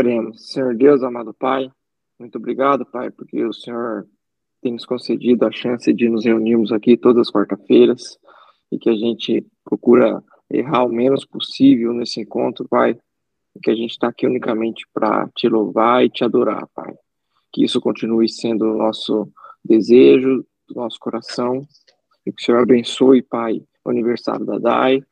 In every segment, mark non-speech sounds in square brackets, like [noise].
Oremos. Senhor Deus, amado Pai, muito obrigado, Pai, porque o Senhor tem nos concedido a chance de nos reunirmos aqui todas as quarta-feiras e que a gente procura errar o menos possível nesse encontro, Pai, que a gente está aqui unicamente para te louvar e te adorar, Pai. Que isso continue sendo o nosso desejo, do nosso coração, e que o Senhor abençoe, Pai, o aniversário da Dai,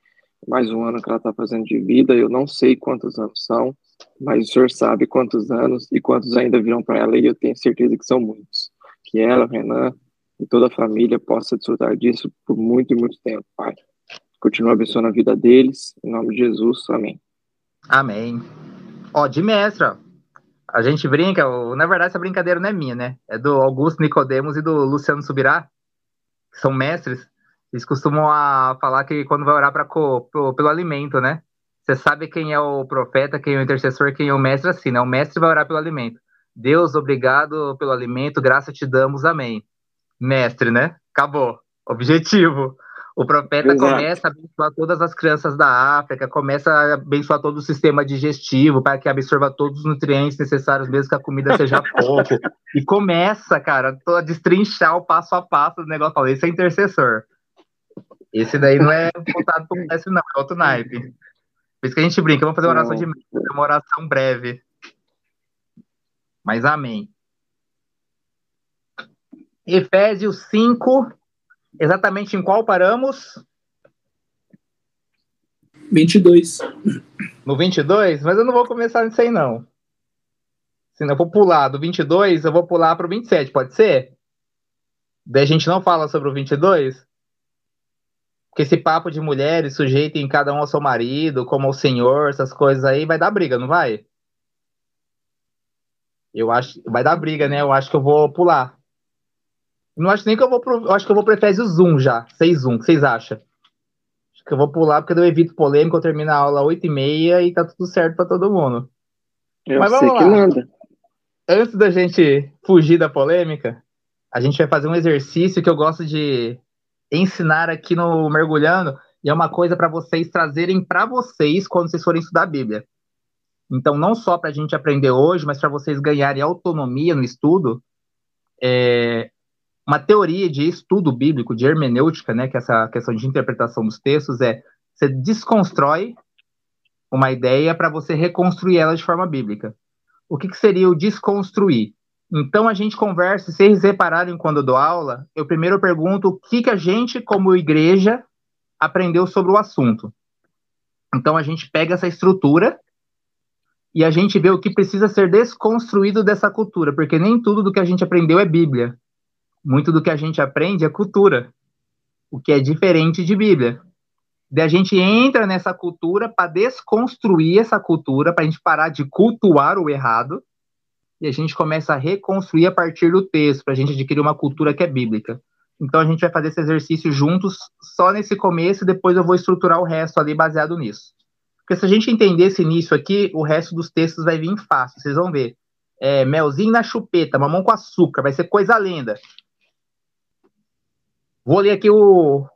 mais um ano que ela está fazendo de vida, eu não sei quantos anos são, mas o Senhor sabe quantos anos e quantos ainda virão para ela, e eu tenho certeza que são muitos. Que ela, Renan e toda a família possa desfrutar disso por muito e muito tempo, Pai. Continua abençoando a vida deles, em nome de Jesus, amém. Amém. Ó, de mestra, a gente brinca, na verdade essa brincadeira não é minha, né? É do Augusto Nicodemos e do Luciano Subirá, que são mestres. Eles costumam a, falar que quando vai orar pra, pro, pelo alimento, né? Você sabe quem é o profeta, quem é o intercessor, quem é o mestre, assim, né? O mestre vai orar pelo alimento. Deus, obrigado pelo alimento, graça te damos, amém. Mestre, né? Acabou. Objetivo. O profeta Exato. começa a abençoar todas as crianças da África, começa a abençoar todo o sistema digestivo para que absorva todos os nutrientes necessários, mesmo que a comida seja [laughs] pouco. e começa, cara, a destrinchar o passo a passo do negócio. Fala, esse é intercessor. Esse daí não é voltado para o mestre, não, é outro naipe. Por isso que a gente brinca, vamos fazer uma oração de uma oração breve. Mas amém. Efésios 5, exatamente em qual paramos? 22. No 22? Mas eu não vou começar nisso aí, não. Senão eu vou pular do 22, eu vou pular para o 27, pode ser? Daí a gente não fala sobre o 22? Porque esse papo de mulheres sujeitem cada um ao seu marido, como ao senhor, essas coisas aí, vai dar briga, não vai? Eu acho. Vai dar briga, né? Eu acho que eu vou pular. Não acho nem que eu vou pro. Eu acho que eu vou pro Efésios 1 já. 6-1. O que vocês acham? Acho que eu vou pular porque eu evito polêmica, eu termino a aula 8h30 e tá tudo certo pra todo mundo. Eu Mas vamos lá. que. Antes da gente fugir da polêmica, a gente vai fazer um exercício que eu gosto de ensinar aqui no Mergulhando, e é uma coisa para vocês trazerem para vocês quando vocês forem estudar a Bíblia. Então, não só para a gente aprender hoje, mas para vocês ganharem autonomia no estudo, é, uma teoria de estudo bíblico, de hermenêutica, né, que é essa questão de interpretação dos textos, é você desconstrói uma ideia para você reconstruir ela de forma bíblica. O que, que seria o desconstruir? Então a gente conversa, se vocês repararem quando eu dou aula, eu primeiro pergunto o que, que a gente, como igreja, aprendeu sobre o assunto. Então a gente pega essa estrutura e a gente vê o que precisa ser desconstruído dessa cultura, porque nem tudo do que a gente aprendeu é Bíblia. Muito do que a gente aprende é cultura, o que é diferente de Bíblia. Daí a gente entra nessa cultura para desconstruir essa cultura, para a gente parar de cultuar o errado e a gente começa a reconstruir a partir do texto, para a gente adquirir uma cultura que é bíblica. Então a gente vai fazer esse exercício juntos, só nesse começo, e depois eu vou estruturar o resto ali baseado nisso. Porque se a gente entender esse início aqui, o resto dos textos vai vir fácil, vocês vão ver. É, melzinho na chupeta, mamão com açúcar, vai ser coisa lenda. Vou ler aqui o.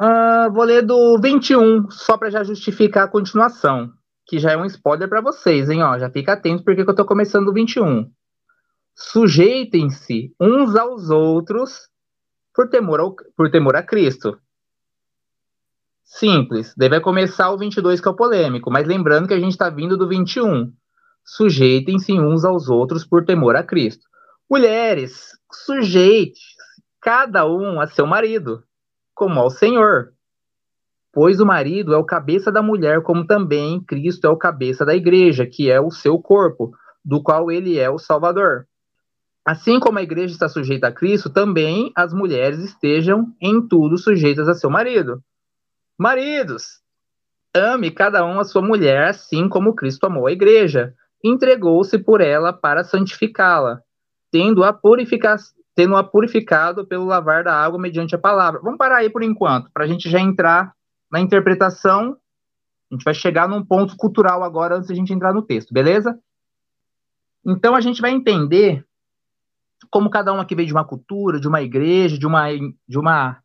Uh, vou ler do 21, só para já justificar a continuação que já é um spoiler para vocês, hein? Ó, já fica atento porque eu tô começando o 21. Sujeitem-se uns aos outros por temor, ao, por temor a Cristo. Simples. Deve começar o 22 que é o polêmico, mas lembrando que a gente está vindo do 21. Sujeitem-se uns aos outros por temor a Cristo. Mulheres, sujeite cada um a seu marido, como ao Senhor pois o marido é o cabeça da mulher, como também Cristo é o cabeça da igreja, que é o seu corpo, do qual ele é o Salvador. Assim como a igreja está sujeita a Cristo, também as mulheres estejam em tudo sujeitas a seu marido. Maridos, ame cada um a sua mulher, assim como Cristo amou a igreja, entregou-se por ela para santificá-la, tendo-a purifica tendo-a purificado pelo lavar da água mediante a palavra. Vamos parar aí por enquanto, para a gente já entrar na interpretação, a gente vai chegar num ponto cultural agora antes de a gente entrar no texto, beleza? Então a gente vai entender como cada um aqui veio de uma cultura, de uma igreja, de uma de uma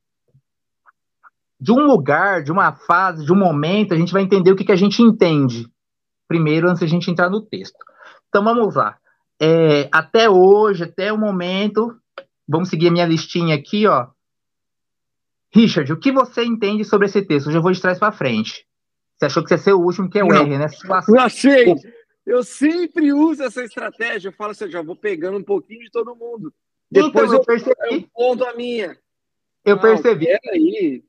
de um lugar, de uma fase, de um momento, a gente vai entender o que, que a gente entende primeiro antes de a gente entrar no texto. Então vamos lá. É, até hoje, até o momento, vamos seguir a minha listinha aqui, ó. Richard, o que você entende sobre esse texto? Eu já vou de trás para frente. Você achou que ia ser o último, que é o Não, R, né? Eu achei. Eu sempre uso essa estratégia. Eu falo assim, eu já vou pegando um pouquinho de todo mundo. Depois então, eu, eu, percebi. eu a minha. Eu Não, percebi. Peraí.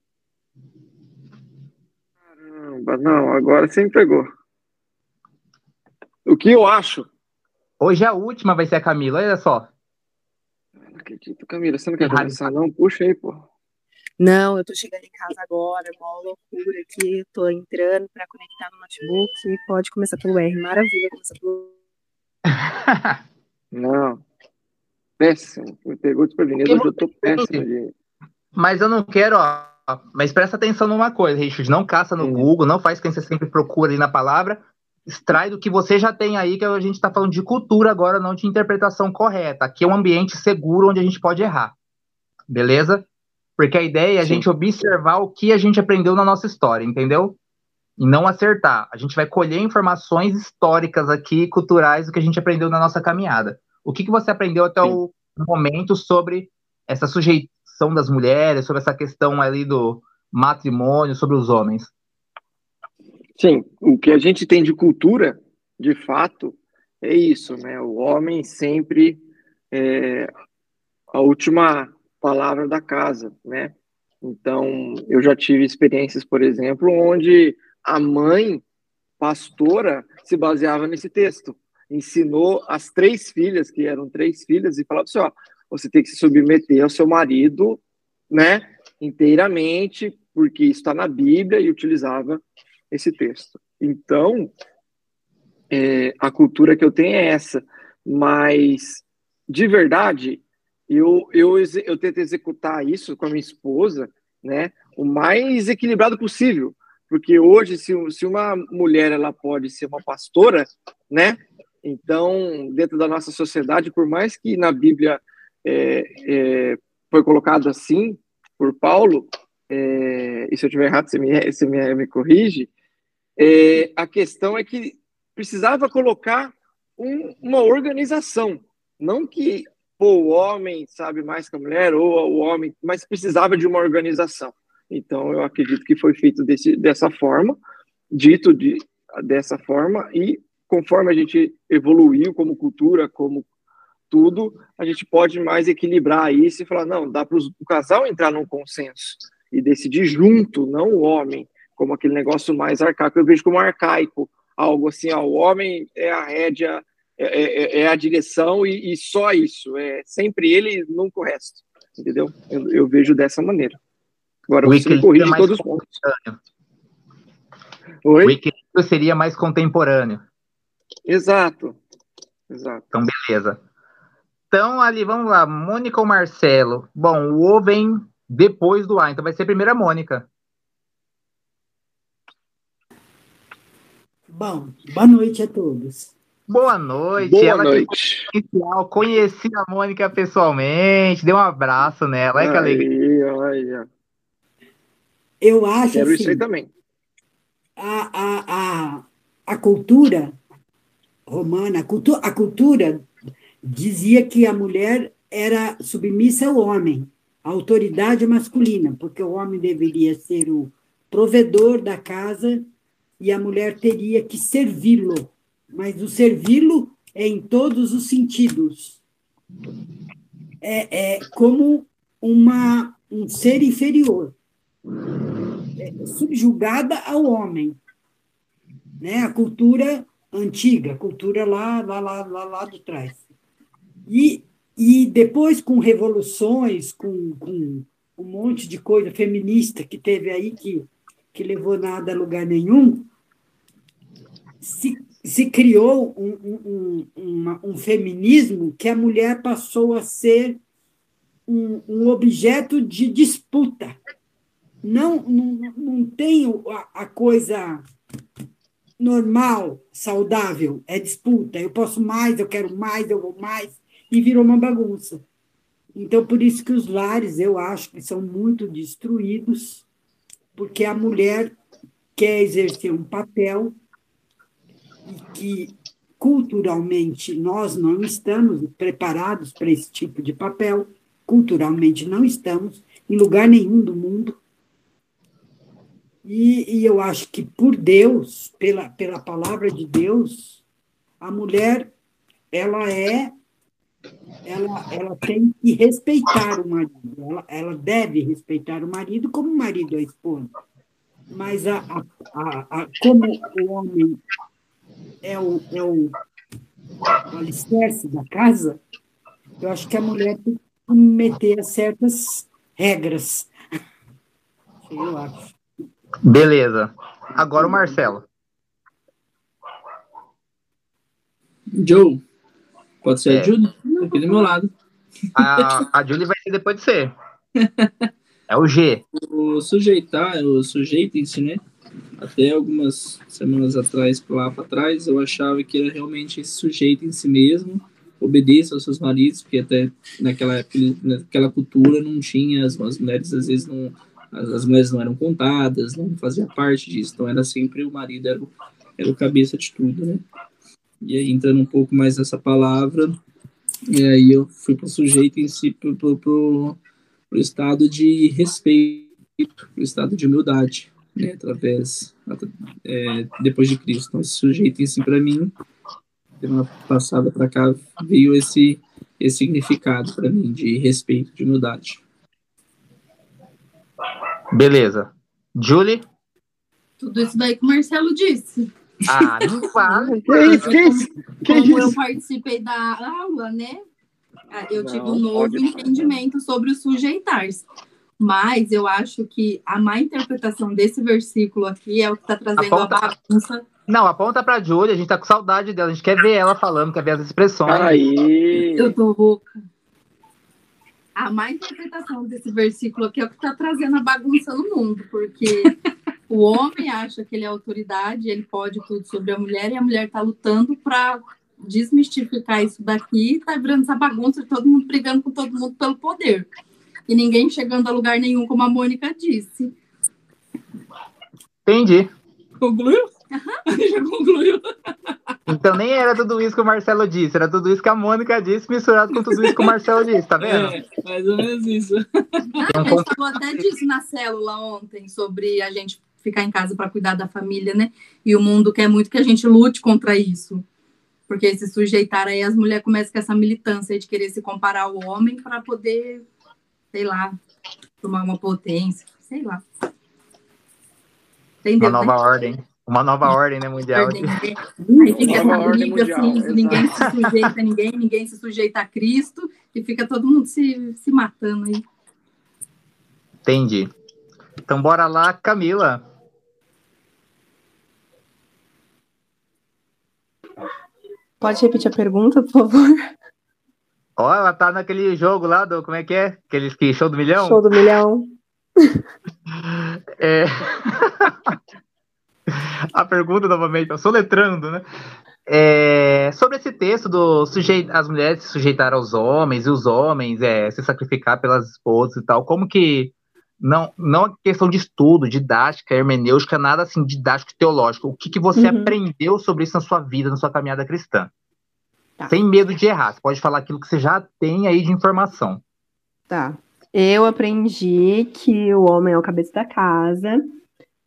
Caramba, não, agora você me pegou. O que eu acho? Hoje a última vai ser a Camila, olha só. Não acredito, Camila. Você não quer começar, não? Puxa aí, pô. Não, eu tô chegando em casa agora, mó loucura aqui, tô entrando para conectar no notebook. Pode começar pelo R, maravilha, começar pelo [laughs] Não. Péssimo. Me pegou desprevenido. Hoje eu tô péssimo de. Mas eu não quero, ó. Mas presta atenção numa coisa, Richard. Não caça no Hum. Google, não faz o que você sempre procura ali na palavra. Extrai do que você já tem aí, que a gente está falando de cultura agora, não de interpretação correta. Aqui é um ambiente seguro onde a gente pode errar. Beleza? Porque a ideia é a Sim. gente observar o que a gente aprendeu na nossa história, entendeu? E não acertar. A gente vai colher informações históricas aqui, culturais, do que a gente aprendeu na nossa caminhada. O que, que você aprendeu até Sim. o momento sobre essa sujeição das mulheres, sobre essa questão ali do matrimônio, sobre os homens? Sim, o que a gente tem de cultura, de fato, é isso, né? O homem sempre é a última palavra da casa, né? Então, eu já tive experiências, por exemplo, onde a mãe pastora se baseava nesse texto. Ensinou as três filhas, que eram três filhas, e falava assim: ó, você tem que se submeter ao seu marido, né? Inteiramente, porque está na Bíblia, e utilizava esse texto. Então, é, a cultura que eu tenho é essa, mas de verdade, eu, eu, eu tento executar isso com a minha esposa, né, o mais equilibrado possível, porque hoje, se, se uma mulher ela pode ser uma pastora, né, então, dentro da nossa sociedade, por mais que na Bíblia é, é, foi colocado assim, por Paulo, é, e se eu estiver errado, você me, você me, me corrige, é, a questão é que precisava colocar um- uma organização, não que pô, o homem sabe mais que a mulher ou o homem, mas precisava de uma organização. Então eu acredito que foi feito desse, dessa forma, dito de, dessa forma e conforme a gente evoluiu como cultura, como tudo, a gente pode mais equilibrar isso e falar não, dá para o casal entrar num consenso e decidir junto, não o homem como aquele negócio mais arcaico. Eu vejo como arcaico, algo assim, ó, o homem é a rédea, é, é- é a direção e, e só isso. É sempre ele e nunca o resto. Entendeu? Eu, eu vejo dessa maneira. Agora O você me corrige é todos os pontos. O Oi? equilíbrio seria mais contemporâneo. Exato. Exato. Então, beleza. Então, ali, vamos lá. Mônica ou Marcelo? Bom, o O vem depois do A, então vai ser primeiro a Mônica. Bom, boa noite a todos. Boa noite. Boa Ela que noite. inicial, conheci a Mônica pessoalmente, dei um abraço nela. Olha que alegria. Aí, olha. Eu acho Quero isso aí assim, também. a, a, a, a cultura romana, a, cultu a cultura dizia que a mulher era submissa ao homem, a autoridade masculina, porque o homem deveria ser o provedor da casa e a mulher teria que servi-lo. Mas o servi-lo é em todos os sentidos. É, é como uma, um ser inferior. subjugada ao homem. Né? A cultura antiga, a cultura lá, lá, lá, lá, lá de trás. E, e depois, com revoluções, com, com um monte de coisa feminista que teve aí, que, que levou nada a lugar nenhum, se, se criou um, um, um, um feminismo que a mulher passou a ser um, um objeto de disputa não, não, não tem a, a coisa normal, saudável, é disputa. Eu posso mais, eu quero mais, eu vou mais, e virou uma bagunça. Então, por isso que os lares, eu acho que são muito destruídos, porque a mulher quer exercer um papel e que culturalmente nós não estamos preparados para esse tipo de papel, culturalmente não estamos em lugar nenhum do mundo. E, e eu acho que por Deus, pela, pela palavra de Deus, a mulher ela é ela, ela tem que respeitar o marido, ela, ela deve respeitar o marido como o marido a esposa. Mas a, a, a, a, como o homem é o, é o, o alicerce da casa, eu acho que a mulher tem que meter certas regras. [laughs] Eu acho. Beleza. Agora o Marcelo. Joe. Pode ser é. a Julie? Aqui do meu lado. A, a Julie vai ser depois de ser. [laughs] É o G. O sujeitar, o sujeito-se, né? Até algumas semanas atrás, lá para trás, eu achava que era realmente esse sujeito em si mesmo, obedeça aos seus maridos, porque até naquela época, naquela cultura não tinha, as, as mulheres às vezes não, as, as, mulheres não eram contadas, não fazia parte disso, então era sempre o marido, era o, era o cabeça de tudo, né? E aí, entrando um pouco mais nessa palavra, e aí eu fui para o sujeito em si, para o estado de respeito, o estado de humildade, né, através, é, depois de Cristo. Então, esse sujeito em si, para mim, semana passada para cá, veio esse, esse significado para mim de respeito, de humildade. Beleza. Julie? Tudo isso daí que o Marcelo disse. Ah, não [laughs] fala. que, como, eu participei da aula, né? Ah, eu tive um novo entendimento sobre o sujeitar-se. Mas eu acho que a má interpretação desse versículo aqui é o que está trazendo aponta, a bagunça. Não, aponta para a Júlia, a gente tá com saudade dela, a gente quer ver ela falando, quer ver as expressões. Aí. Eu tô rouca. A má interpretação desse versículo aqui é o que está trazendo a bagunça no mundo, porque o homem acha que ele é autoridade, ele pode tudo sobre a mulher, e a mulher está lutando para desmistificar isso daqui, está virando essa bagunça, todo mundo brigando com todo mundo pelo poder. E ninguém chegando a lugar nenhum, como a Mônica disse. Entendi. Concluiu? Uhum. [laughs] Já concluiu. Então nem era tudo isso que o Marcelo disse, era tudo isso que a Mônica disse, misturado com tudo isso que o Marcelo disse, tá vendo? É, mais ou menos isso. Não, a gente falou até disso na célula ontem, sobre a gente ficar em casa para cuidar da família, né? E o mundo quer muito que a gente lute contra isso. Porque se sujeitar aí, as mulheres começam com essa militância de querer se comparar ao homem para poder, sei lá, tomar uma potência, sei lá. Entendeu? Uma nova né? ordem. Uma nova [laughs] ordem, né, mundial. Ordem? Aí fica essa briga, assim, ninguém se sujeita a ninguém, ninguém se sujeita a Cristo, e fica todo mundo se, se matando aí. Entendi. Então, bora lá, Camila. Pode repetir a pergunta, por favor? Ó, ela tá naquele jogo lá do. Como é que é? Aquele que, show do milhão? Show do milhão. [laughs] é... [laughs] a pergunta novamente, eu soletrando, né? É, sobre esse texto do as mulheres se sujeitar aos homens e os homens é, se sacrificar pelas esposas e tal, como que não não é questão de estudo, didática, hermenêutica, nada assim didático teológico. O que, que você uhum. aprendeu sobre isso na sua vida, na sua caminhada cristã? Tá. Sem medo de errar. Você pode falar aquilo que você já tem aí de informação. Tá. Eu aprendi que o homem é o cabeça da casa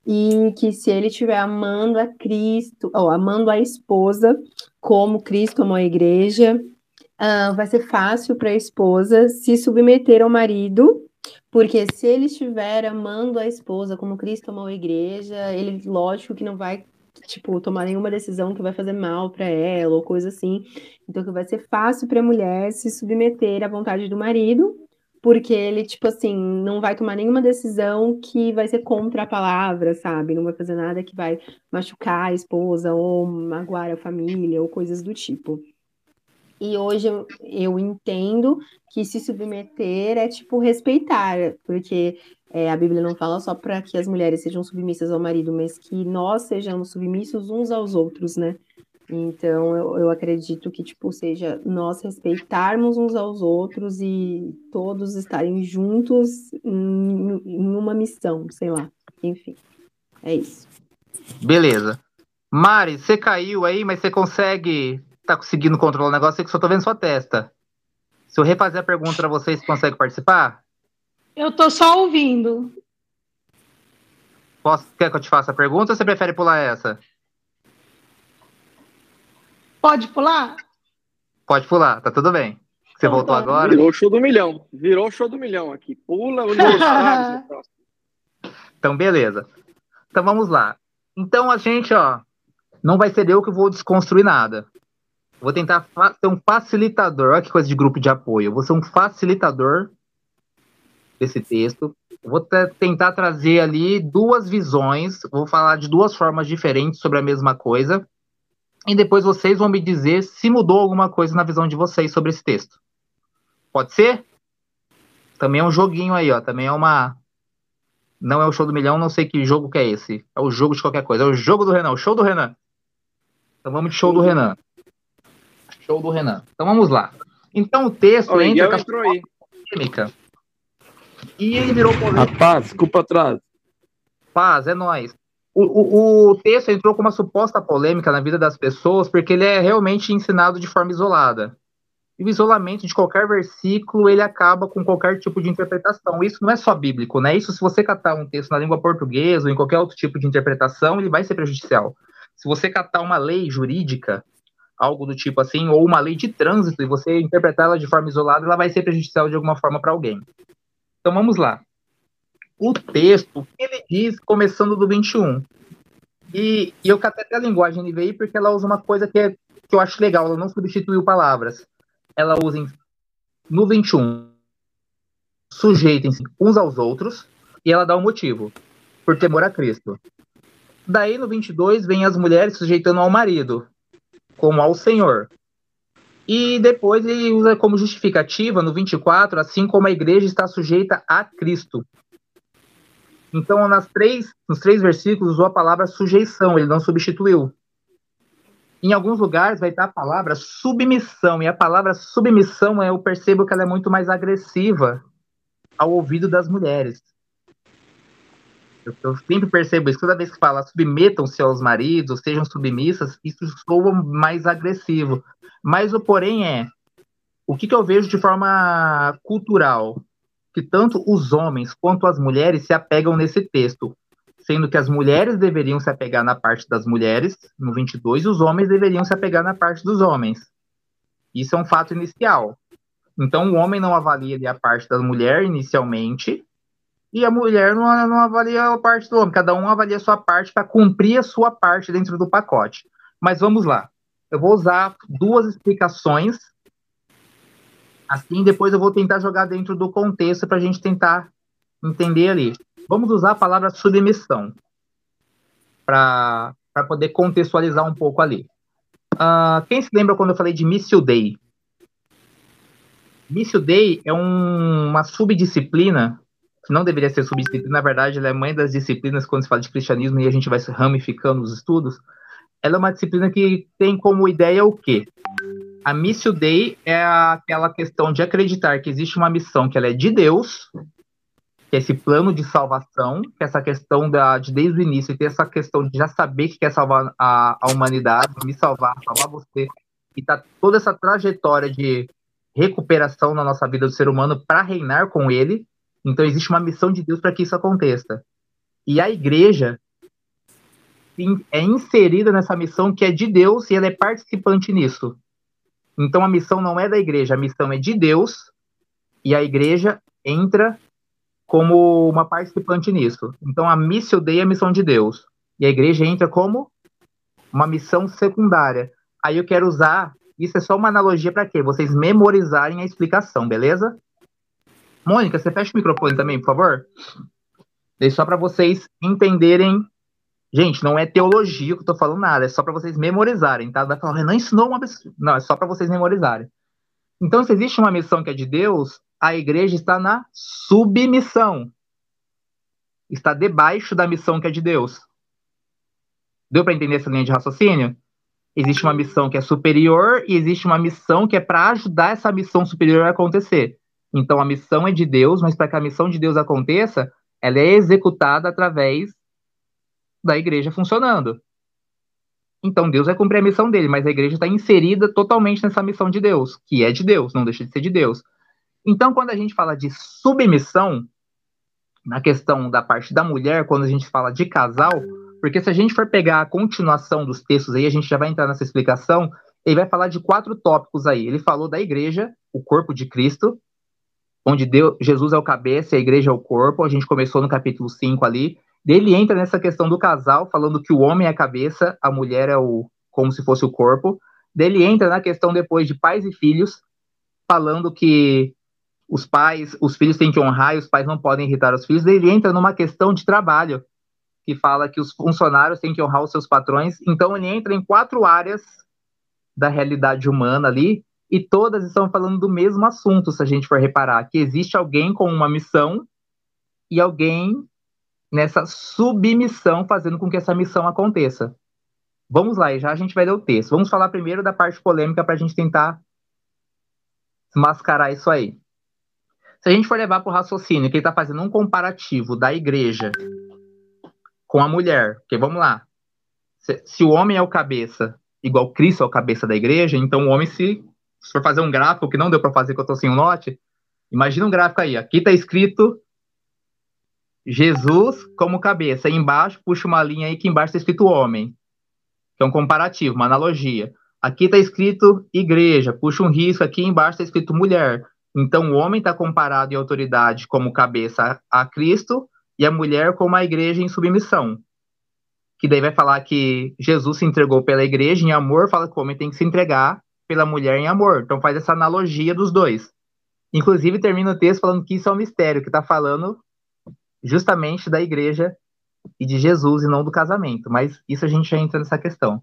e que se ele estiver amando a Cristo, ou amando a esposa, como Cristo amou a igreja, uh, vai ser fácil para a esposa se submeter ao marido porque se ele estiver amando a esposa como Cristo amou a igreja, ele, lógico que não vai, tipo, tomar nenhuma decisão que vai fazer mal para ela ou coisa assim. Então, que vai ser fácil para a mulher se submeter à vontade do marido, porque ele, tipo assim, não vai tomar nenhuma decisão que vai ser contra a palavra, sabe? Não vai fazer nada que vai machucar a esposa ou magoar a família ou coisas do tipo. E hoje eu, eu entendo que se submeter é tipo respeitar, porque é, a Bíblia não fala só para que as mulheres sejam submissas ao marido, mas que nós sejamos submissos uns aos outros, né? Então eu, eu acredito que tipo seja nós respeitarmos uns aos outros e todos estarem juntos em, em uma missão, sei lá. Enfim, é isso. Beleza. Mari, você caiu aí, mas você consegue. Tá conseguindo controlar o negócio? que só tô vendo sua testa. Se eu refazer a pergunta para vocês, consegue participar? Eu tô só ouvindo. Posso, quer que eu te faça a pergunta ou você prefere pular essa? Pode pular? Pode pular, tá tudo bem. Você então, voltou tá. agora? Virou o show do milhão. Virou o show do milhão aqui. Pula o [laughs] Então, beleza. Então vamos lá. Então a gente, ó, não vai ser eu que vou desconstruir nada. Vou tentar ser um facilitador. Olha que coisa de grupo de apoio. Eu vou ser um facilitador desse texto. Vou tentar trazer ali duas visões. Vou falar de duas formas diferentes sobre a mesma coisa. E depois vocês vão me dizer se mudou alguma coisa na visão de vocês sobre esse texto. Pode ser? Também é um joguinho aí, ó. Também é uma. Não é o show do milhão, não sei que jogo que é esse. É o jogo de qualquer coisa. É o jogo do Renan, o show do Renan. Então vamos de show do Renan. Show do Renan. Então vamos lá. Então o texto Oi, entra com a polêmica. E ele virou polêmica. Rapaz, desculpa atrás. Paz, é nós. O, o, o, texto entrou com uma suposta polêmica na vida das pessoas porque ele é realmente ensinado de forma isolada. E o isolamento de qualquer versículo, ele acaba com qualquer tipo de interpretação. Isso não é só bíblico, né? Isso, se você catar um texto na língua portuguesa ou em qualquer outro tipo de interpretação, ele vai ser prejudicial. Se você catar uma lei jurídica, algo do tipo assim, ou uma lei de trânsito, e você interpretar ela de forma isolada, ela vai ser prejudicial de alguma forma para alguém. Então vamos lá. O texto, ele diz, começando do 21. E, e eu catei até a linguagem NVI porque ela usa uma coisa que, é, que eu acho legal, ela não substituiu palavras ela usa em, no 21, sujeitem-se uns aos outros, e ela dá um motivo, por temor a Cristo. Daí no 22 vem as mulheres sujeitando ao marido, como ao Senhor. E depois ele usa como justificativa no 24, assim como a igreja está sujeita a Cristo. Então, nas três, nos três versículos, usou a palavra sujeição, ele não substituiu. Em alguns lugares vai estar a palavra submissão, e a palavra submissão eu percebo que ela é muito mais agressiva ao ouvido das mulheres. Eu, eu sempre percebo isso, toda vez que fala submetam-se aos maridos, sejam submissas, isso soa mais agressivo. Mas o porém é, o que, que eu vejo de forma cultural? Que tanto os homens quanto as mulheres se apegam nesse texto sendo que as mulheres deveriam se apegar na parte das mulheres, no 22, e os homens deveriam se apegar na parte dos homens. Isso é um fato inicial. Então, o homem não avalia a parte da mulher inicialmente, e a mulher não, não avalia a parte do homem. Cada um avalia a sua parte para cumprir a sua parte dentro do pacote. Mas vamos lá. Eu vou usar duas explicações. Assim, depois eu vou tentar jogar dentro do contexto para a gente tentar entender ali. Vamos usar a palavra submissão para poder contextualizar um pouco ali. Uh, quem se lembra quando eu falei de Missio Dei? Missio Dei é um, uma subdisciplina, que não deveria ser subdisciplina, na verdade, ela é mãe das disciplinas quando se fala de cristianismo e a gente vai se ramificando os estudos. Ela é uma disciplina que tem como ideia o quê? A Missio Dei é aquela questão de acreditar que existe uma missão que ela é de Deus que é esse plano de salvação, que é essa questão da, de desde o início ter essa questão de já saber que quer salvar a, a humanidade, me salvar, salvar você, e tá toda essa trajetória de recuperação na nossa vida do ser humano para reinar com ele. Então existe uma missão de Deus para que isso aconteça. E a igreja é inserida nessa missão que é de Deus e ela é participante nisso. Então a missão não é da igreja, a missão é de Deus e a igreja entra como uma participante nisso. Então, a missão Dei é a missão de Deus. E a igreja entra como uma missão secundária. Aí eu quero usar, isso é só uma analogia para quê? Vocês memorizarem a explicação, beleza? Mônica, você fecha o microfone também, por favor? Deixa só para vocês entenderem. Gente, não é teologia que eu tô falando nada, é só para vocês memorizarem, tá? Vai falar, Renan ensinou uma. Não, é só para vocês memorizarem. Então, se existe uma missão que é de Deus, a igreja está na submissão. Está debaixo da missão que é de Deus. Deu para entender essa linha de raciocínio? Existe uma missão que é superior e existe uma missão que é para ajudar essa missão superior a acontecer. Então a missão é de Deus, mas para que a missão de Deus aconteça, ela é executada através da igreja funcionando. então Deus vai cumprir a missão dele, mas a igreja está inserida totalmente nessa missão de Deus, que é de Deus, não deixa de ser de Deus. Então, quando a gente fala de submissão, na questão da parte da mulher, quando a gente fala de casal, porque se a gente for pegar a continuação dos textos aí, a gente já vai entrar nessa explicação, ele vai falar de quatro tópicos aí. Ele falou da igreja, o corpo de Cristo, onde Deus, Jesus é o cabeça e a igreja é o corpo. A gente começou no capítulo 5 ali. Ele entra nessa questão do casal, falando que o homem é a cabeça, a mulher é o como se fosse o corpo. Ele entra na questão depois de pais e filhos, falando que os pais, os filhos têm que honrar e os pais não podem irritar os filhos. Ele entra numa questão de trabalho, que fala que os funcionários têm que honrar os seus patrões. Então ele entra em quatro áreas da realidade humana ali, e todas estão falando do mesmo assunto, se a gente for reparar, que existe alguém com uma missão e alguém nessa submissão fazendo com que essa missão aconteça. Vamos lá, e já a gente vai ler o texto. Vamos falar primeiro da parte polêmica para a gente tentar mascarar isso aí. Se a gente for levar para o raciocínio que ele está fazendo um comparativo da igreja com a mulher, porque vamos lá, se, se, o homem é o cabeça, igual Cristo é o cabeça da igreja, então o homem, se, se for fazer um gráfico que não deu para fazer, que eu estou sem um note, imagina um gráfico aí, aqui está escrito Jesus como cabeça. Aí embaixo, puxa uma linha aí que embaixo está escrito homem. Que é um comparativo, uma analogia. Aqui está escrito igreja, puxa um risco, aqui embaixo está escrito mulher. Então o homem está comparado em autoridade como cabeça a Cristo e a mulher como a igreja em submissão. Que daí vai falar que Jesus se entregou pela igreja em amor, fala que o homem tem que se entregar pela mulher em amor. Então faz essa analogia dos dois. Inclusive termina o texto falando que isso é um mistério, que está falando justamente da igreja e de Jesus e não do casamento. Mas isso a gente já entra nessa questão.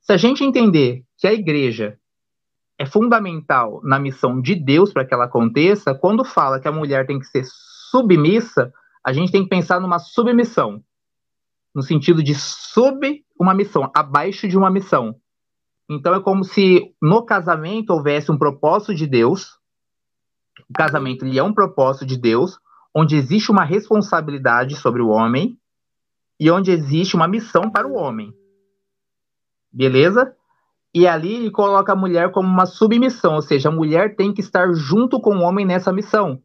Se a gente entender que a igreja é fundamental na missão de Deus para que ela aconteça, quando fala que a mulher tem que ser submissa, a gente tem que pensar numa submissão, no sentido de sub uma missão, abaixo de uma missão. Então é como se no casamento houvesse um propósito de Deus. O casamento ele é um propósito de Deus, onde existe uma responsabilidade sobre o homem e onde existe uma missão para o homem. Beleza? E ali ele coloca a mulher como uma submissão, ou seja, a mulher tem que estar junto com o homem nessa missão.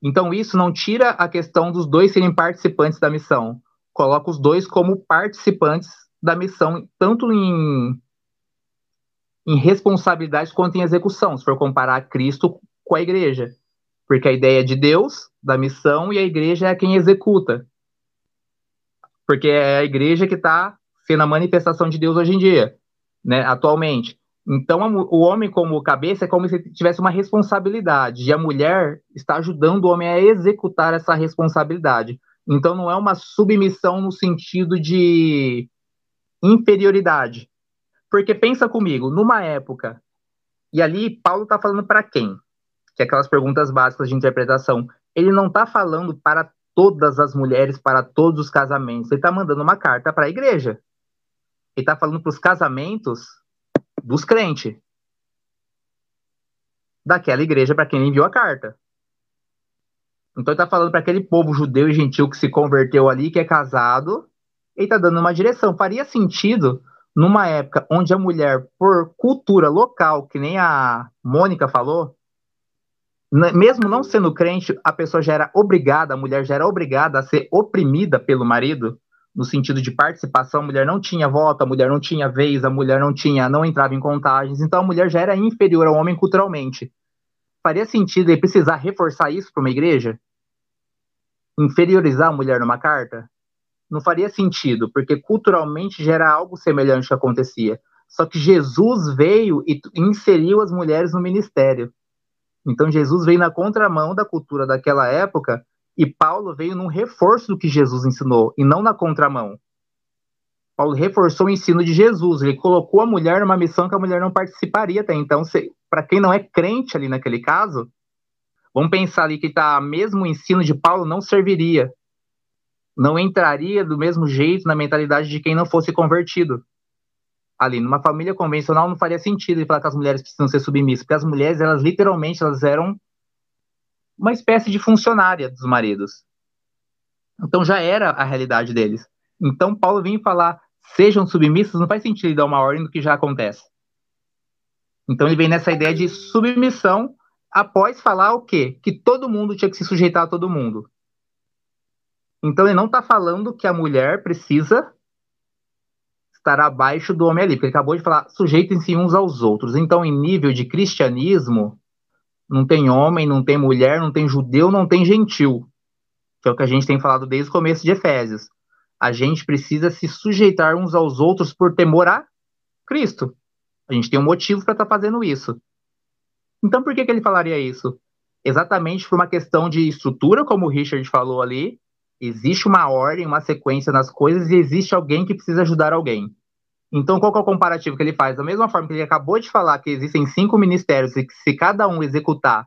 Então isso não tira a questão dos dois serem participantes da missão. Coloca os dois como participantes da missão, tanto em, em responsabilidade quanto em execução, se for comparar Cristo com a igreja. Porque a ideia é de Deus, da missão, e a igreja é quem executa. Porque é a igreja que está sendo a manifestação de Deus hoje em dia, né, atualmente. Então, o homem como cabeça é como se tivesse uma responsabilidade, e a mulher está ajudando o homem a executar essa responsabilidade. Então, não é uma submissão no sentido de inferioridade. Porque pensa comigo, numa época, e ali Paulo está falando para quem? Que é aquelas perguntas básicas de interpretação. Ele não está falando para todas as mulheres, para todos os casamentos. Ele está mandando uma carta para a igreja. Ele está falando para os casamentos dos crentes. Daquela igreja para quem ele enviou a carta. Então ele está falando para aquele povo judeu e gentil que se converteu ali, que é casado, ele está dando uma direção. Faria sentido numa época onde a mulher, por cultura local, que nem a Mônica falou, mesmo não sendo crente, a pessoa já era obrigada, a mulher já era obrigada a ser oprimida pelo marido, no sentido de participação, a mulher não tinha voto, a mulher não tinha vez, a mulher não tinha, não entrava em contagens, então a mulher já era inferior ao homem culturalmente. Faria sentido ele precisar reforçar isso para uma igreja? Inferiorizar a mulher numa carta? Não faria sentido, porque culturalmente já era algo semelhante que acontecia. Só que Jesus veio e inseriu as mulheres no ministério. Então Jesus veio na contramão da cultura daquela época e Paulo veio num reforço do que Jesus ensinou e não na contramão. Paulo reforçou o ensino de Jesus, ele colocou a mulher numa missão que a mulher não participaria até então. Para quem não é crente ali naquele caso, vamos pensar ali que tá mesmo o ensino de Paulo não serviria, não entraria do mesmo jeito na mentalidade de quem não fosse convertido ali numa família convencional não faria sentido ele falar que as mulheres precisam ser submissas, porque as mulheres, elas literalmente, elas eram uma espécie de funcionária dos maridos. Então já era a realidade deles. Então Paulo vem falar, sejam submissos, não faz sentido ele dar uma ordem do que já acontece. Então ele vem nessa ideia de submissão após falar o quê? Que todo mundo tinha que se sujeitar a todo mundo. Então ele não está falando que a mulher precisa estar abaixo do homem ali, porque ele acabou de falar sujeitem-se uns aos outros. Então, em nível de cristianismo, não tem homem, não tem mulher, não tem judeu, não tem gentil, que é o que a gente tem falado desde o começo de Efésios. A gente precisa se sujeitar uns aos outros por temor a Cristo. A gente tem um motivo para estar tá fazendo isso. Então, por que, que ele falaria isso? Exatamente por uma questão de estrutura, como o Richard falou ali. Existe uma ordem, uma sequência nas coisas e existe alguém que precisa ajudar alguém. Então, qual é o comparativo que ele faz? Da mesma forma que ele acabou de falar que existem cinco ministérios e que se cada um executar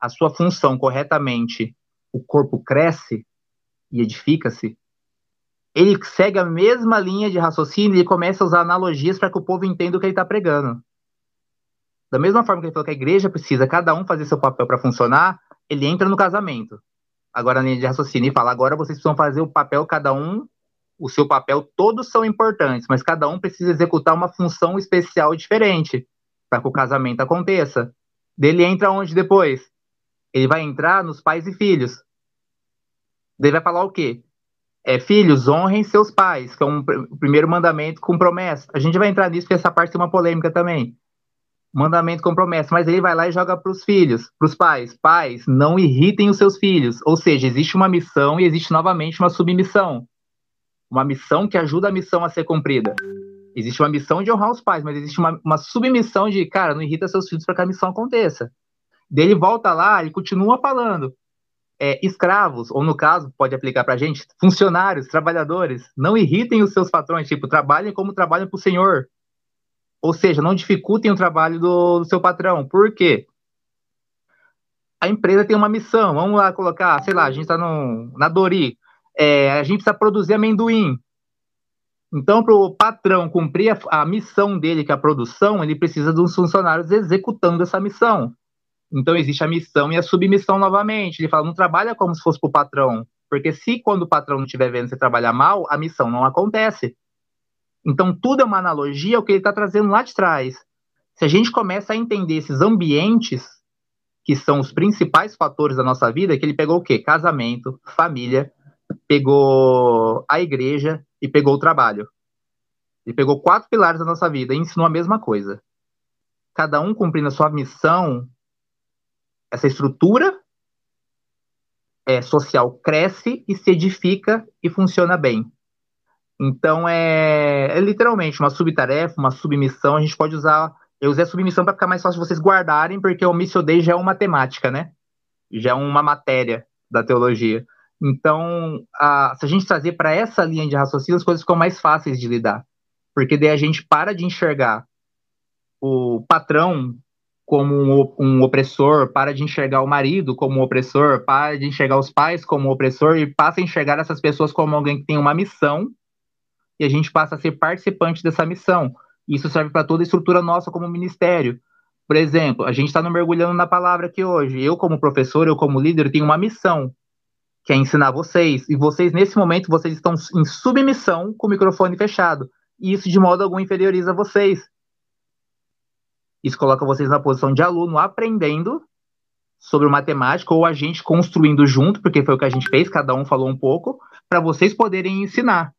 a sua função corretamente, o corpo cresce e edifica-se, ele segue a mesma linha de raciocínio e começa a usar analogias para que o povo entenda o que ele está pregando. Da mesma forma que ele falou que a igreja precisa cada um fazer seu papel para funcionar, ele entra no casamento. Agora, na linha de raciocínio, e fala: agora vocês precisam fazer o papel, cada um, o seu papel, todos são importantes, mas cada um precisa executar uma função especial e diferente para que o casamento aconteça. Dele entra onde depois? Ele vai entrar nos pais e filhos. Ele vai falar o quê? É, filhos, honrem seus pais, que é um, o primeiro mandamento com promessa. A gente vai entrar nisso, porque essa parte tem uma polêmica também. Mandamento com promessa, mas ele vai lá e joga para os filhos, para os pais. Pais, não irritem os seus filhos. Ou seja, existe uma missão e existe novamente uma submissão. Uma missão que ajuda a missão a ser cumprida. Existe uma missão de honrar os pais, mas existe uma, uma submissão de, cara, não irrita seus filhos para que a missão aconteça. Dele volta lá e continua falando é, escravos, ou no caso, pode aplicar para gente, funcionários, trabalhadores, não irritem os seus patrões, tipo, trabalhem como trabalham para o senhor. Ou seja, não dificultem o trabalho do, do, seu patrão. Por quê? A empresa tem uma missão, vamos lá colocar, sei lá, a gente está na Dori, é, a gente precisa produzir amendoim. Então, para o patrão cumprir a, a missão dele, que é a produção, ele precisa dos funcionários executando essa missão. Então existe a missão e a submissão novamente. Ele fala, não trabalha como se fosse para o patrão, porque se quando o patrão não estiver vendo você trabalhar mal, a missão não acontece. Então tudo é uma analogia ao que ele está trazendo lá de trás. Se a gente começa a entender esses ambientes que são os principais fatores da nossa vida, que ele pegou o quê? Casamento, família, pegou a igreja e pegou o trabalho. Ele pegou quatro pilares da nossa vida e ensinou a mesma coisa. Cada um cumprindo a sua missão essa estrutura é, social cresce e se edifica e funciona bem. Então é, é literalmente uma subtarefa, uma submissão. A gente pode usar. Eu usei a submissão para ficar mais fácil vocês guardarem, porque o Missio Dei já é uma temática, né? Já é uma matéria da teologia. Então, a, se a gente trazer para essa linha de raciocínio, as coisas ficam mais fáceis de lidar. Porque daí a gente para de enxergar o patrão como um, um, opressor, para de enxergar o marido como um opressor, para de enxergar os pais como um opressor e passa a enxergar essas pessoas como alguém que tem uma missão e a gente passa a ser participante dessa missão. Isso serve para toda a estrutura nossa como ministério. Por exemplo, a gente está no mergulhando na palavra aqui hoje. Eu, como professor, eu, como líder, tenho uma missão, que é ensinar vocês. E vocês, nesse momento, vocês estão em submissão com o microfone fechado. E isso, de modo algum, inferioriza vocês isso coloca vocês na posição de aluno aprendendo sobre matemática ou a gente construindo junto, porque foi o que a gente fez, cada um falou um pouco, para vocês poderem ensinar.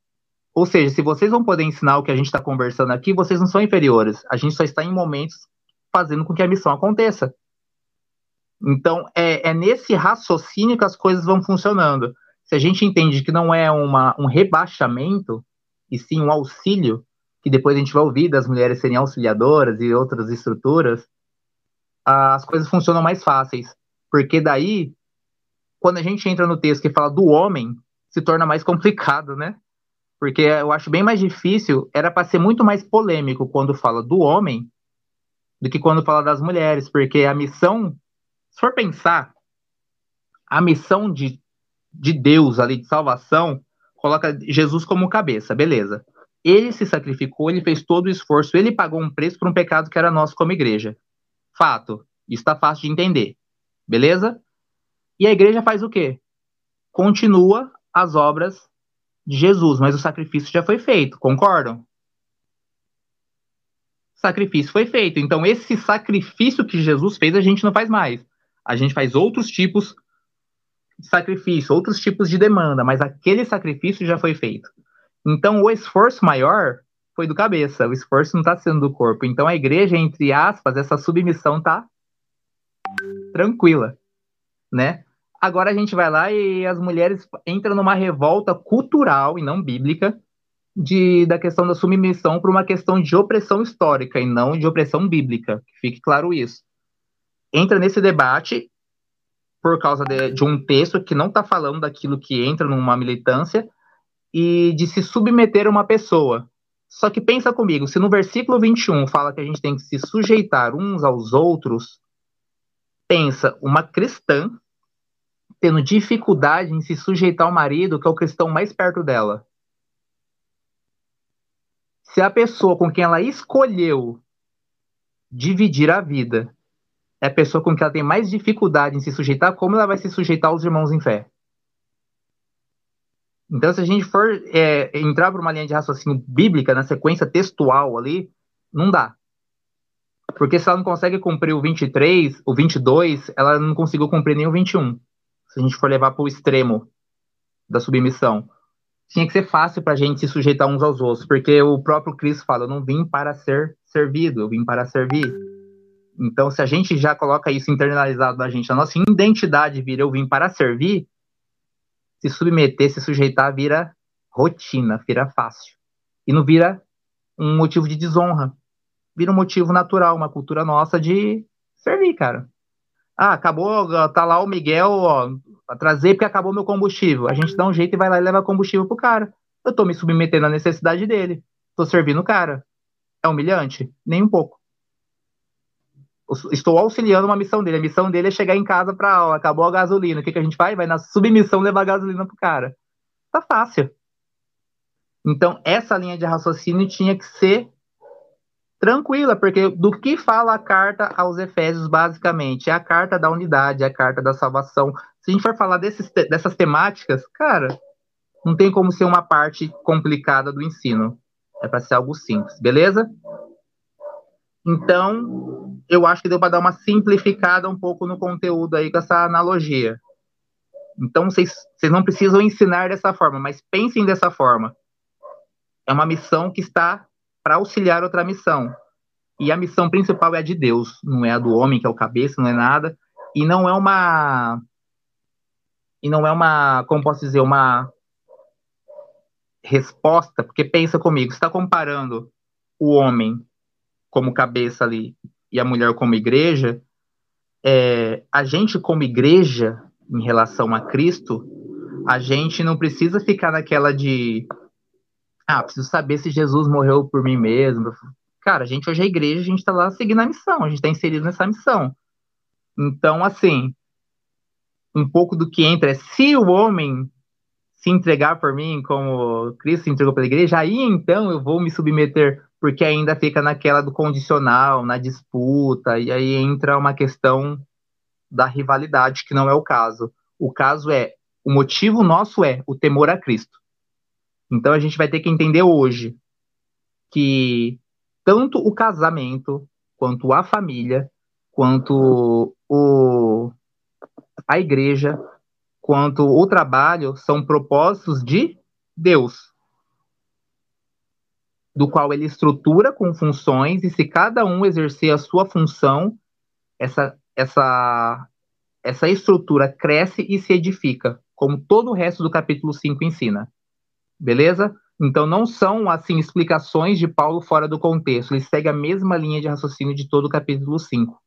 Ou seja, se vocês vão poder ensinar o que a gente está conversando aqui, vocês não são inferiores. A gente só está em momentos fazendo com que a missão aconteça. Então, é, é nesse raciocínio que as coisas vão funcionando. Se a gente entende que não é uma, um rebaixamento, e sim um auxílio, que depois a gente vai ouvir das mulheres serem auxiliadoras e outras estruturas, as coisas funcionam mais fáceis. Porque daí, quando a gente entra no texto que fala do homem, se torna mais complicado, né? Porque eu acho bem mais difícil, era para ser muito mais polêmico quando fala do homem do que quando fala das mulheres, porque a missão, se for pensar, a missão de, de Deus ali de salvação coloca Jesus como cabeça, beleza. Ele se sacrificou, ele fez todo o esforço, ele pagou um preço por um pecado que era nosso como igreja. Fato. Isso está fácil de entender. Beleza? E a igreja faz o quê? Continua as obras de Jesus, mas o sacrifício já foi feito, concordam? O sacrifício foi feito. Então, esse sacrifício que Jesus fez, a gente não faz mais. A gente faz outros tipos de sacrifício, outros tipos de demanda, mas aquele sacrifício já foi feito. Então, o esforço maior foi do cabeça, o esforço não está sendo do corpo. Então, a igreja, entre aspas, essa submissão tá tranquila, né? Agora a gente vai lá e as mulheres entram numa revolta cultural e não bíblica de, da questão da submissão para uma questão de opressão histórica e não de opressão bíblica. Fique claro isso. Entra nesse debate por causa de, de um texto que não está falando daquilo que entra numa militância e de se submeter a uma pessoa. Só que pensa comigo, se no versículo 21 fala que a gente tem que se sujeitar uns aos outros, pensa uma cristã tendo dificuldade em se sujeitar ao marido, que é o cristão mais perto dela. Se a pessoa com quem ela escolheu dividir a vida é a pessoa com quem ela tem mais dificuldade em se sujeitar, como ela vai se sujeitar aos irmãos em fé? Então, se a gente for é, entrar por uma linha de raciocínio bíblica, na sequência textual ali, não dá. Porque se ela não consegue cumprir o 23, o 22, ela não conseguiu cumprir nem o 21 se a gente for levar para o extremo da submissão, tinha que ser fácil para a gente se sujeitar uns aos outros, porque o próprio Cristo fala: Eu não vim para ser servido, eu vim para servir. Então, se a gente já coloca isso internalizado na gente, a nossa identidade vira eu vim para servir, se submeter, se sujeitar, vira rotina, vira fácil. E não vira um motivo de desonra. Vira um motivo natural, uma cultura nossa de servir, cara. Ah, acabou, tá lá o Miguel, ó, trazer porque acabou meu combustível. A gente dá um jeito e vai lá e leva combustível pro cara. Eu tô me submetendo à necessidade dele. Tô servindo o cara. É humilhante? Nem um pouco. Estou auxiliando uma missão dele. A missão dele é chegar em casa pra, ó, acabou a gasolina. O que, que a gente faz? Vai na submissão levar gasolina pro cara. Tá fácil. Então, essa linha de raciocínio tinha que ser tranquila, porque do que fala a carta aos Efésios, basicamente? É a carta da unidade, é a carta da salvação. Se a gente for falar desses, dessas temáticas, cara, não tem como ser uma parte complicada do ensino. É para ser algo simples, beleza? Então, eu acho que deu para dar uma simplificada um pouco no conteúdo aí com essa analogia. Então, vocês, vocês não precisam ensinar dessa forma, mas pensem dessa forma. É uma missão que está para auxiliar outra missão. E a missão principal é a de Deus, não é a do homem, que é o cabeça, não é nada. E não é uma. E não é uma. Como posso dizer? Uma resposta, porque pensa comigo, está comparando o homem como cabeça ali e a mulher como igreja, é, a gente como igreja em relação a Cristo, a gente não precisa ficar naquela de ah, preciso saber se Jesus morreu por mim mesmo. Cara, a gente hoje é igreja, a gente está lá seguindo a missão, a gente está inserido nessa missão. Então, assim, um pouco do que entra é se o homem se entregar por mim como Cristo se entregou pela igreja, aí então eu vou me submeter, porque ainda fica naquela do condicional, na disputa, e aí entra uma questão da rivalidade, que não é o caso. O caso é, o motivo nosso é o temor a Cristo. Então a gente vai ter que entender hoje que tanto o casamento, quanto a família, quanto o, a igreja, quanto o trabalho são propósitos de Deus, do qual ele estrutura com funções e se cada um exercer a sua função, essa essa essa estrutura cresce e se edifica, como todo o resto do capítulo 5 ensina. Beleza? Então não são assim explicações de Paulo fora do contexto, ele segue a mesma linha de raciocínio de todo o capítulo 5.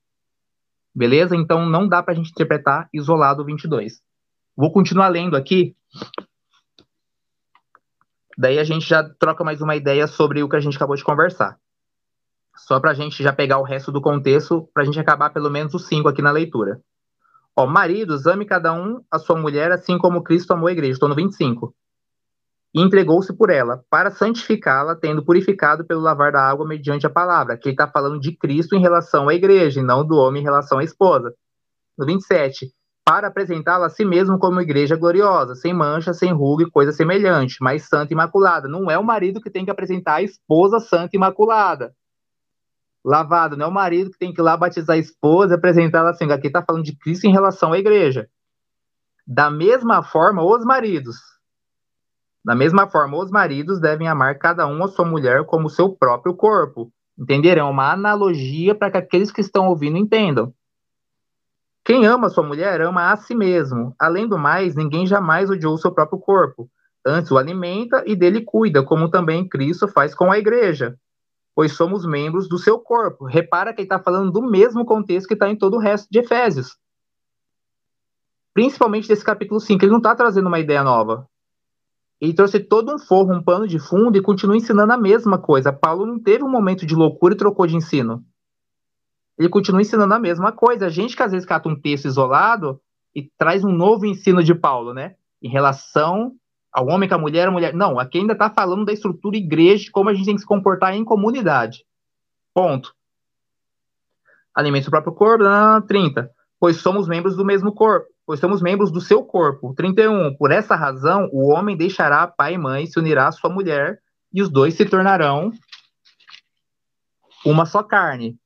Beleza? Então não dá para a gente interpretar isolado o 22. Vou continuar lendo aqui. Daí a gente já troca mais uma ideia sobre o que a gente acabou de conversar. Só para a gente já pegar o resto do contexto, para a gente acabar pelo menos os cinco aqui na leitura. Ó, maridos, ame cada um a sua mulher assim como Cristo amou a igreja. Estou no 25 e entregou-se por ela, para santificá-la, tendo purificado pelo lavar da água mediante a palavra. Aqui ele está falando de Cristo em relação à igreja, e não do homem em relação à esposa. No 27, para apresentá-la a si mesmo como igreja gloriosa, sem mancha, sem ruga e coisa semelhante, mas santa e imaculada. Não é o marido que tem que apresentar a esposa santa e imaculada. Lavado, não é o marido que tem que ir lá batizar a esposa e apresentá-la assim. Aqui está falando de Cristo em relação à igreja. Da mesma forma, os maridos. Da mesma forma, os maridos devem amar cada um a sua mulher como seu próprio corpo. Entenderam? É uma analogia para que aqueles que estão ouvindo entendam. Quem ama sua mulher ama a si mesmo. Além do mais, ninguém jamais odiou seu próprio corpo. Antes o alimenta e dele cuida, como também Cristo faz com a igreja, pois somos membros do seu corpo. Repara que ele está falando do mesmo contexto que está em todo o resto de Efésios. Principalmente desse capítulo 5, ele não está trazendo uma ideia nova. Ele trouxe todo um forro, um pano de fundo e continua ensinando a mesma coisa. Paulo não teve um momento de loucura e trocou de ensino ele continua ensinando a mesma coisa. A gente que às vezes cata um texto isolado e traz um novo ensino de Paulo, né? Em relação ao homem com a mulher, a mulher. Não, aqui ainda está falando da estrutura igreja, de como a gente tem que se comportar em comunidade. Ponto. Alimente o próprio corpo, 30. Pois somos membros do mesmo corpo, pois somos membros do seu corpo. 31. Por essa razão, o homem deixará pai e mãe, se unirá à sua mulher, e os dois se tornarão uma só carne.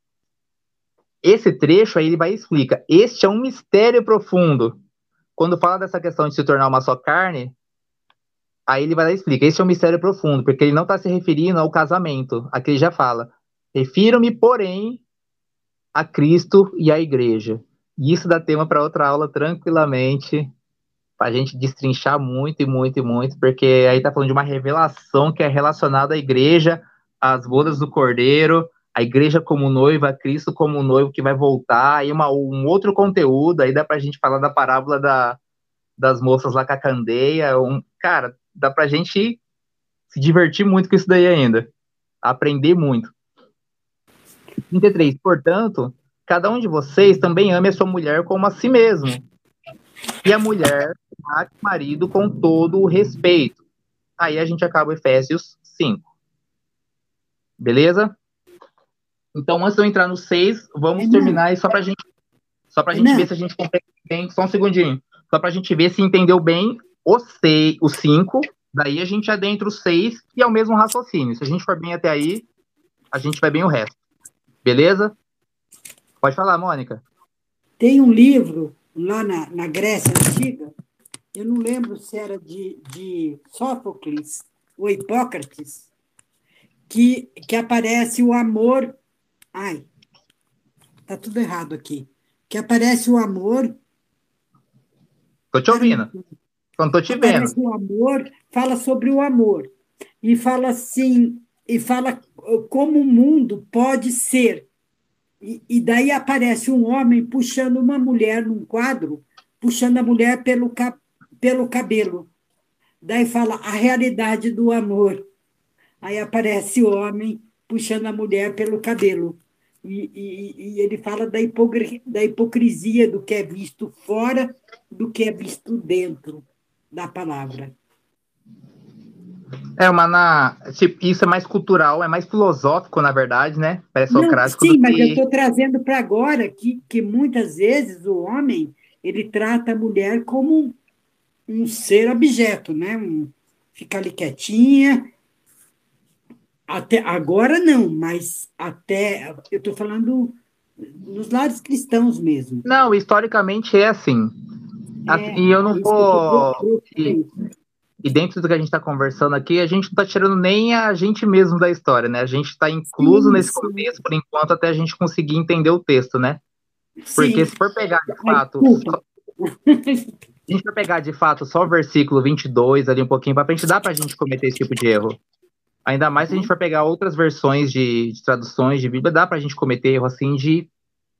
Esse trecho aí ele vai explica. Este é um mistério profundo. Quando fala dessa questão de se tornar uma só carne, aí ele vai lá e explica. Este é um mistério profundo, porque ele não está se referindo ao casamento. Aqui ele já fala. Refiro-me, porém, a Cristo e à igreja. E isso dá tema para outra aula tranquilamente, para a gente destrinchar muito e muito e muito, porque aí está falando de uma revelação que é relacionada à igreja, às bodas do Cordeiro, a igreja como noiva, Cristo como noivo que vai voltar, aí uma, um outro conteúdo, aí dá pra gente falar da parábola da, das moças lá com a candeia, um, cara, dá pra gente se divertir muito com isso daí ainda, aprender muito. 33, portanto, cada um de vocês também ame a sua mulher como a si mesmo, e a mulher trate o marido com todo o respeito. Aí a gente acaba Efésios 5. Beleza? Então, antes de eu entrar no 6, vamos é terminar aí só pra gente, só pra é gente ver se a gente compreende bem. Só um segundinho. Só pra gente ver se entendeu bem o 6, o 5. Daí a gente adentra o 6, que é o mesmo raciocínio. Se a gente for bem até aí, a gente vai bem o resto. Beleza? Pode falar, Mônica. Tem um livro lá na, na Grécia Antiga, eu não lembro se era de, de Sófocles ou Hipócrates, que, que aparece o amor Ai, tá tudo errado aqui. Que aparece o amor. Tô te ouvindo. Não tô te vendo. O amor fala sobre o amor e fala assim e fala como o mundo pode ser. E, e daí aparece um homem puxando uma mulher num quadro, puxando a mulher pelo, pelo cabelo. Daí fala a realidade do amor. Aí aparece o homem puxando a mulher pelo cabelo. E, e, e, ele fala da, hipocri, da hipocrisia do que é visto fora do que é visto dentro da palavra. É, uma na, tipo, isso é mais cultural, é mais filosófico, na verdade, né? Parece socrático. Sim, mas que... eu estou trazendo para agora que, que muitas vezes o homem ele trata a mulher como um ser objeto, né? Um, fica ali quietinha, até agora não, mas até eu estou falando nos lares cristãos mesmo. Não, historicamente é assim. É, e eu não vou. E, e, dentro do que a gente está conversando aqui, a gente não está tirando nem a gente mesmo da história, né? A gente está incluso sim, nesse sim. contexto, por enquanto, até a gente conseguir entender o texto, né? Porque sim. se for pegar de fato. A gente for pegar de fato só o versículo 22 ali um pouquinho para frente, dá para a gente cometer esse tipo de erro. Ainda mais se a gente for pegar outras versões de, de traduções de Bíblia, dá para a gente cometer erro assim de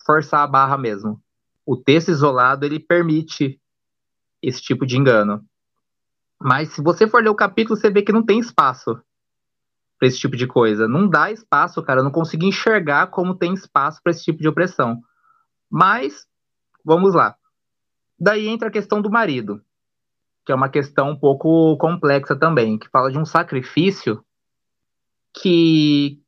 forçar a barra mesmo. O texto isolado, ele permite esse tipo de engano. Mas se você for ler o capítulo, você vê que não tem espaço para esse tipo de coisa. Não dá espaço, cara. Eu não consigo enxergar como tem espaço para esse tipo de opressão. Mas, vamos lá. Daí entra a questão do marido, que é uma questão um pouco complexa também, que fala de um sacrifício que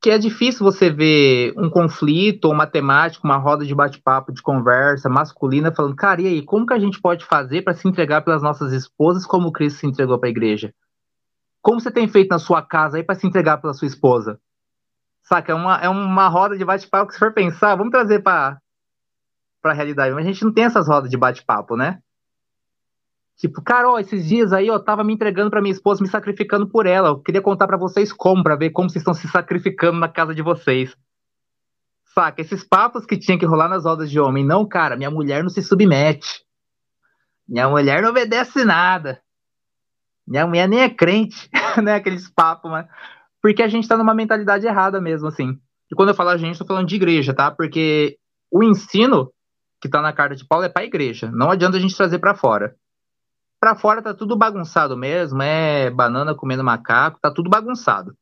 que é difícil você ver um conflito uma temática, uma roda de bate-papo, de conversa masculina, falando, cara, e aí, como que a gente pode fazer para se entregar pelas nossas esposas como Cristo se entregou para a igreja? Como você tem feito na sua casa aí para se entregar pela sua esposa? Saca? É uma, é uma roda de bate-papo que, se for pensar, vamos trazer para a realidade. Mas a gente não tem essas rodas de bate-papo, né? Tipo, cara, ó, esses dias aí eu tava me entregando para minha esposa, me sacrificando por ela. Eu queria contar para vocês como, para ver como vocês estão se sacrificando na casa de vocês. Saca? Esses papos que tinha que rolar nas rodas de homem. Não, cara, minha mulher não se submete. Minha mulher não obedece nada. Minha mulher nem é crente, [laughs] né? Aqueles papos, mas. Porque a gente tá numa mentalidade errada mesmo, assim. E quando eu falo a gente, tô falando de igreja, tá? Porque o ensino que tá na carta de Paulo é pra igreja. Não adianta a gente trazer para fora. Para fora tá tudo bagunçado mesmo, é banana comendo macaco, tá tudo bagunçado.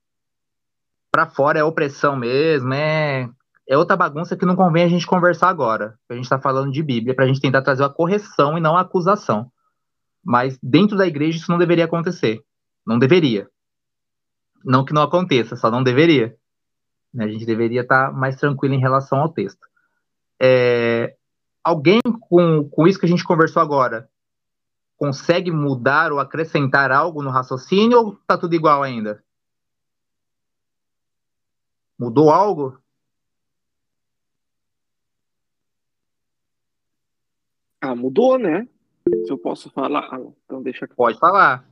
Para fora é opressão mesmo, é é outra bagunça que não convém a gente conversar agora. A gente está falando de Bíblia para a gente tentar trazer a correção e não a acusação. Mas dentro da igreja isso não deveria acontecer. Não deveria. Não que não aconteça, só não deveria. A gente deveria estar tá mais tranquilo em relação ao texto. É, alguém com, com isso que a gente conversou agora consegue mudar ou acrescentar algo no raciocínio ou tá tudo igual ainda? Mudou algo? Ah, mudou, né? Se eu posso falar, ah, então deixa aqui. Pode falar.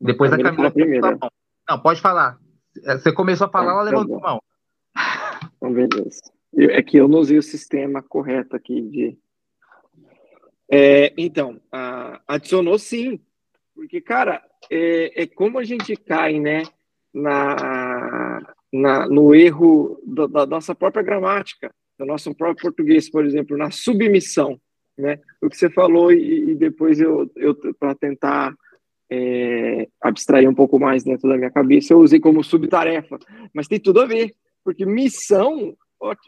Depois a Camila. Primeiro. Não, pode falar. Você começou a falar, ah, ela levantou a mão. [laughs] Então, beleza. é que eu não usei o sistema correto aqui de é, então, adicionou sim, porque, cara, é, é, como a gente cai, né, na, na, no erro da, da, nossa própria gramática, do nosso próprio português, por exemplo, na submissão, né, o que você falou e, e depois eu, eu para tentar é, abstrair um pouco mais dentro da minha cabeça, eu usei como subtarefa, mas tem tudo a ver, porque missão,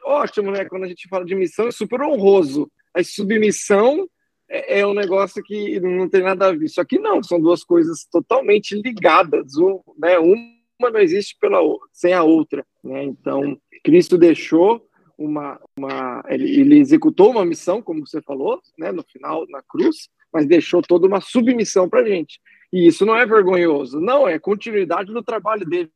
ótimo, né, quando a gente fala de missão, é super honroso, a submissão é, é, um negócio que não tem nada a ver. Só que não, são duas coisas totalmente ligadas. Um, né, uma não existe pela, sem a outra. Né? Então, Cristo deixou uma. uma ele, ele, executou uma missão, como você falou, né, no final, na cruz, mas deixou toda uma submissão para a gente. E isso não é vergonhoso, não, é continuidade do trabalho dele,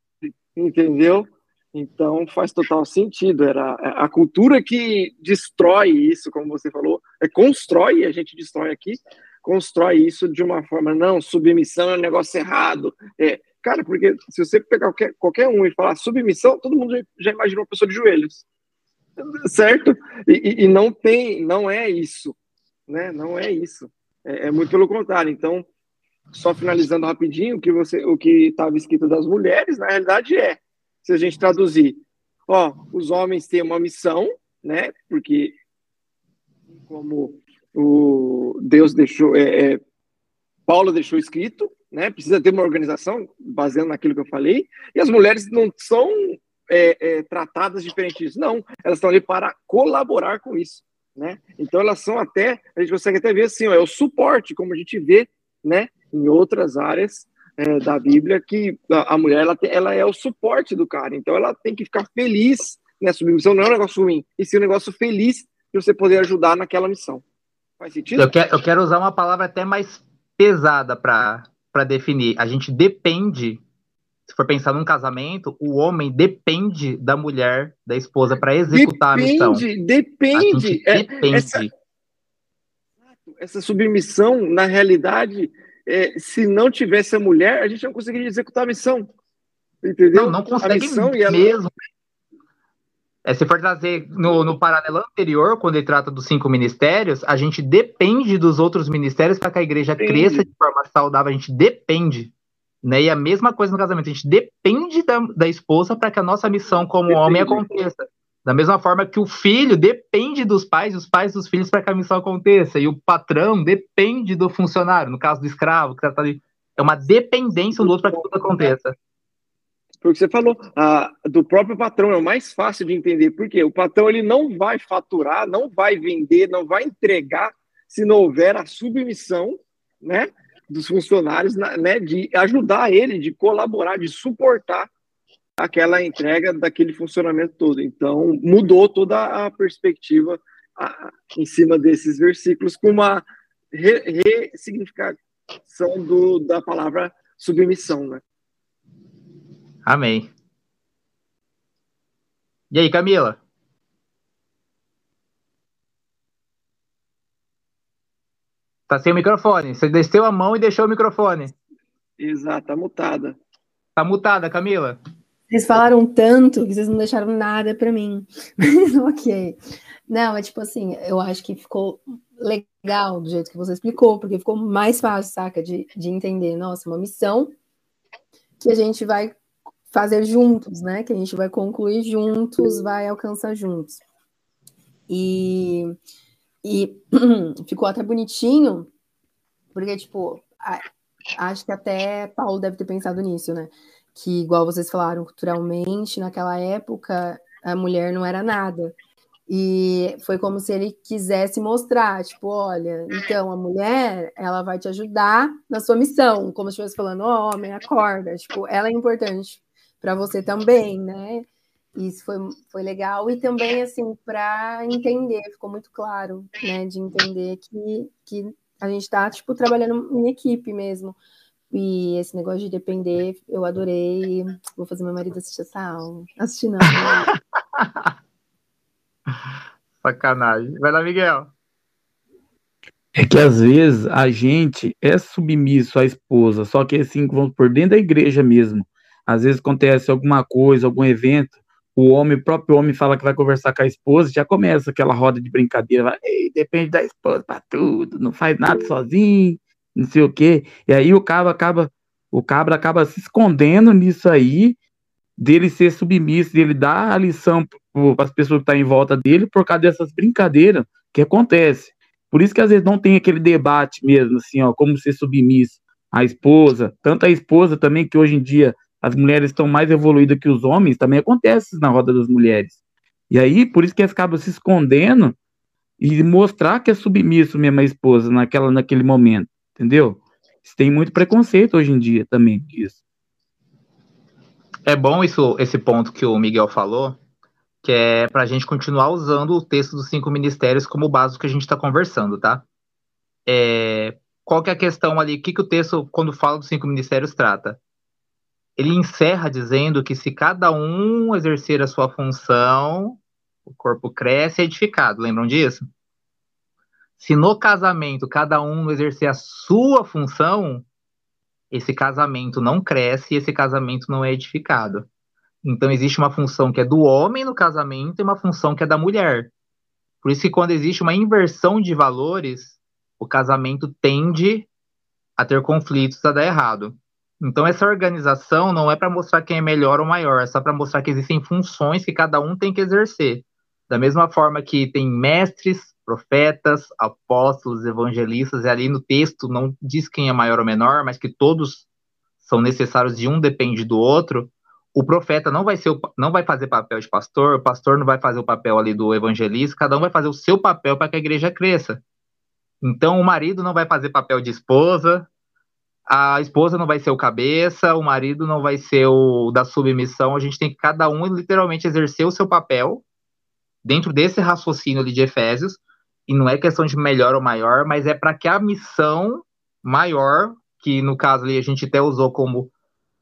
entendeu? Então faz total sentido. Era a cultura que destrói isso, como você falou, constrói, a gente destrói aqui, constrói isso de uma forma não, submissão é um negócio errado. É, cara, porque se você pegar qualquer, qualquer um e falar submissão, todo mundo já, imaginou uma pessoa de joelhos, certo? E, e, não tem, não é isso, né? Não é isso. É, é muito pelo contrário. Então, só finalizando rapidinho, que você, o que estava escrito das mulheres, na realidade é se a gente traduzir, ó, os homens têm uma missão, né? Porque como o Deus deixou, é, é, Paulo deixou escrito, né? Precisa ter uma organização baseando naquilo que eu falei. E as mulheres não são é, é, tratadas diferente disso, não. Elas estão ali para colaborar com isso, né? Então elas são até, a gente consegue até ver assim, ó, é o suporte, como a gente vê, né? Em outras áreas é, da Bíblia que a, mulher ela, ela é o suporte do cara, então ela tem que ficar feliz nessa submissão, não é um negócio ruim, e sim um negócio feliz de você poder ajudar naquela missão. Faz sentido? Eu quero, eu quero usar uma palavra até mais pesada para definir. A gente depende, se for pensar num casamento, o homem depende da mulher, da esposa, para executar depende, a missão. Depende, a depende. Essa, essa submissão, na realidade, é, se não tivesse a mulher, a gente não conseguiria executar a missão. Entendeu? Não, não consegue missão, mesmo. É, se for trazer no, no paralelo anterior, quando ele trata dos cinco ministérios, a gente depende dos outros ministérios para que a igreja cresça de forma saudável, a gente depende. Né? E a mesma coisa no casamento, a gente depende da, da esposa para que a nossa missão como depende. homem aconteça. Da mesma forma que o filho depende dos pais, os pais dos filhos para que a missão aconteça, e o patrão depende do funcionário, no caso do escravo, que tá ali. É uma dependência um do outro para que tudo aconteça. Porque você falou, do próprio patrão é o mais fácil de entender, porque o patrão ele não vai faturar, não vai vender, não vai entregar se não houver a submissão, né, dos funcionários, né, de ajudar ele, de colaborar, de suportar aquela entrega daquele funcionamento todo. Então, mudou toda a perspectiva a, em cima desses versículos com uma ressignificação do, da palavra submissão, né? Amém. E aí, Camila? Tá sem o microfone. Você desceu a mão e deixou o microfone. Exato, tá mutada. Tá mutada, Camila. Vocês falaram tanto que vocês não deixaram nada para mim. [laughs] ok. Não, é tipo assim, eu acho que ficou legal do jeito que você explicou, porque ficou mais fácil, saca, de, de entender. Nossa, uma missão que a gente vai fazer juntos, né? Que a gente vai concluir juntos, vai alcançar juntos. E, e [clears throat] ficou até bonitinho, porque, tipo, a, acho que até Paulo deve ter pensado nisso, né? Que, igual vocês falaram, culturalmente, naquela época, a mulher não era nada. E foi como se ele quisesse mostrar, tipo, olha, então a mulher, ela vai te ajudar na sua missão, como se estivesse falando, oh, homem, acorda, tipo, ela é importante para você também, né? Isso foi, foi legal e também assim para entender, ficou muito claro, né, de entender que, que a gente está tipo trabalhando em equipe mesmo. E esse negócio de depender, eu adorei. Vou fazer meu marido assistir essa aula. Assistir não. Né? [laughs] Sacanagem. Vai lá, Miguel. É que às vezes a gente é submisso à esposa, só que assim, vamos por dentro da igreja mesmo. Às vezes acontece alguma coisa, algum evento, o homem, o próprio homem fala que vai conversar com a esposa, já começa aquela roda de brincadeira, vai, depende da esposa para tudo, não faz nada sozinho, não sei o quê. E aí o cabra acaba, o cabra acaba se escondendo nisso aí, dele ser submisso, dele dar a lição para as pessoas que estão tá em volta dele por causa dessas brincadeiras que acontece. Por isso que às vezes não tem aquele debate mesmo, assim, ó, como ser submisso à esposa, tanto a esposa também, que hoje em dia as mulheres estão mais evoluídas que os homens, também acontece na roda das mulheres. E aí, por isso que elas acabam se escondendo e mostrar que é submisso mesmo a esposa naquela, naquele momento, entendeu? Tem muito preconceito hoje em dia também disso. É bom isso, esse ponto que o Miguel falou, que é para a gente continuar usando o texto dos cinco ministérios como base do que a gente está conversando, tá? É, qual que é a questão ali? O que, que o texto, quando fala dos cinco ministérios, trata? Ele encerra dizendo que se cada um exercer a sua função, o corpo cresce e é edificado. Lembram disso? Se no casamento cada um exercer a sua função, esse casamento não cresce e esse casamento não é edificado. Então existe uma função que é do homem no casamento e uma função que é da mulher. Por isso que quando existe uma inversão de valores, o casamento tende a ter conflitos, a dar errado. Então essa organização não é para mostrar quem é melhor ou maior, é só para mostrar que existem funções que cada um tem que exercer. Da mesma forma que tem mestres, profetas, apóstolos, evangelistas, e ali no texto não diz quem é maior ou menor, mas que todos são necessários e um depende do outro o profeta não vai ser o, não vai fazer papel de pastor, o pastor não vai fazer o papel ali do evangelista, cada um vai fazer o seu papel para que a igreja cresça. Então o marido não vai fazer papel de esposa, a esposa não vai ser o cabeça, o marido não vai ser o da submissão, a gente tem que cada um literalmente exercer o seu papel dentro desse raciocínio de Efésios, e não é questão de melhor ou maior, mas é para que a missão maior, que no caso ali a gente até usou como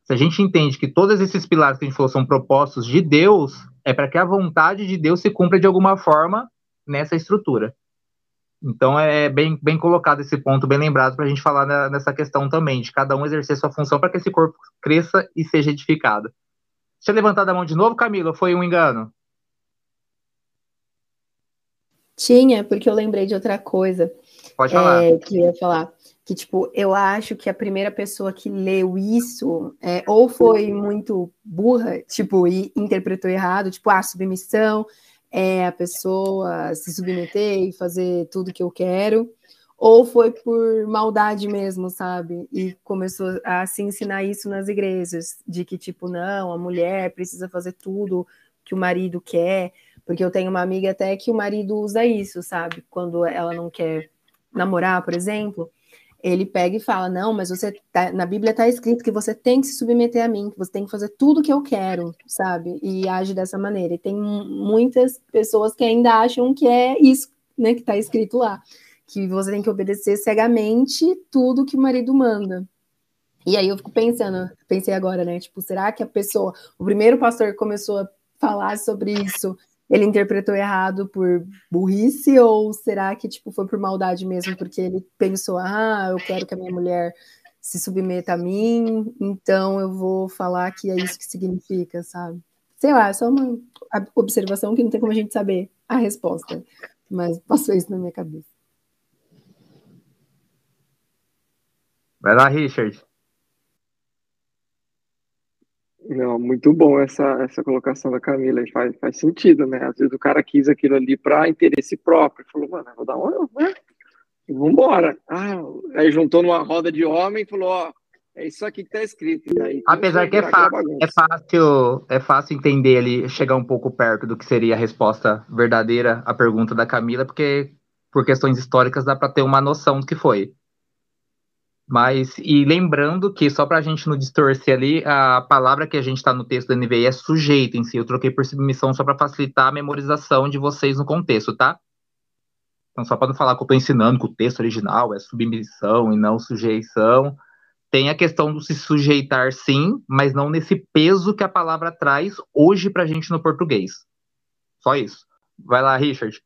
se a gente entende que todos esses pilares que a gente falou são propostos de Deus, é para que a vontade de Deus se cumpra de alguma forma nessa estrutura. Então é bem, bem colocado esse ponto, bem lembrado para a gente falar nessa questão também, de cada um exercer sua função para que esse corpo cresça e seja edificado. Tinha levantado a mão de novo, Camila, foi um engano? Tinha, porque eu lembrei de outra coisa. Pode falar. É, que eu ia falar que, tipo, eu acho que a primeira pessoa que leu isso é, ou foi muito burra, tipo, e interpretou errado, tipo, ah, submissão é a pessoa se submeter e fazer tudo que eu quero, ou foi por maldade mesmo, sabe? E começou a se ensinar isso nas igrejas, de que, tipo, não, a mulher precisa fazer tudo que o marido quer, porque eu tenho uma amiga até que o marido usa isso, sabe? Quando ela não quer namorar, por exemplo, ele pega e fala: Não, mas você tá, na Bíblia está escrito que você tem que se submeter a mim, que você tem que fazer tudo que eu quero, sabe? E age dessa maneira. E tem muitas pessoas que ainda acham que é isso, né, que está escrito lá, que você tem que obedecer cegamente tudo que o marido manda. E aí eu fico pensando, pensei agora, né? Tipo, será que a pessoa, o primeiro pastor que começou a falar sobre isso, ele interpretou errado por burrice ou será que tipo foi por maldade mesmo porque ele pensou ah eu quero que a minha mulher se submeta a mim então eu vou falar que é isso que significa sabe? Sei lá é só uma observação que não tem como a gente saber a resposta mas passou isso na minha cabeça. Vai lá Richard não, muito bom essa, essa colocação da Camila, faz, faz sentido, né? Às vezes o cara quis aquilo ali para interesse próprio, falou, mano, vou dar uma, né? Vambora. Ah, aí juntou numa roda de homem e falou, ó, é isso aqui que tá escrito. Aí, Apesar que é fácil, é fácil, é fácil entender ali, chegar um pouco perto do que seria a resposta verdadeira à pergunta da Camila, porque por questões históricas dá para ter uma noção do que foi. Mas, e lembrando que, só para a gente não distorcer ali, a palavra que a gente está no texto da NVI é sujeito em si. Eu troquei por submissão só para facilitar a memorização de vocês no contexto, tá? Então, só para não falar que eu estou ensinando que o texto original é submissão e não sujeição. Tem a questão do se sujeitar, sim, mas não nesse peso que a palavra traz hoje para a gente no português. Só isso. Vai lá, Richard.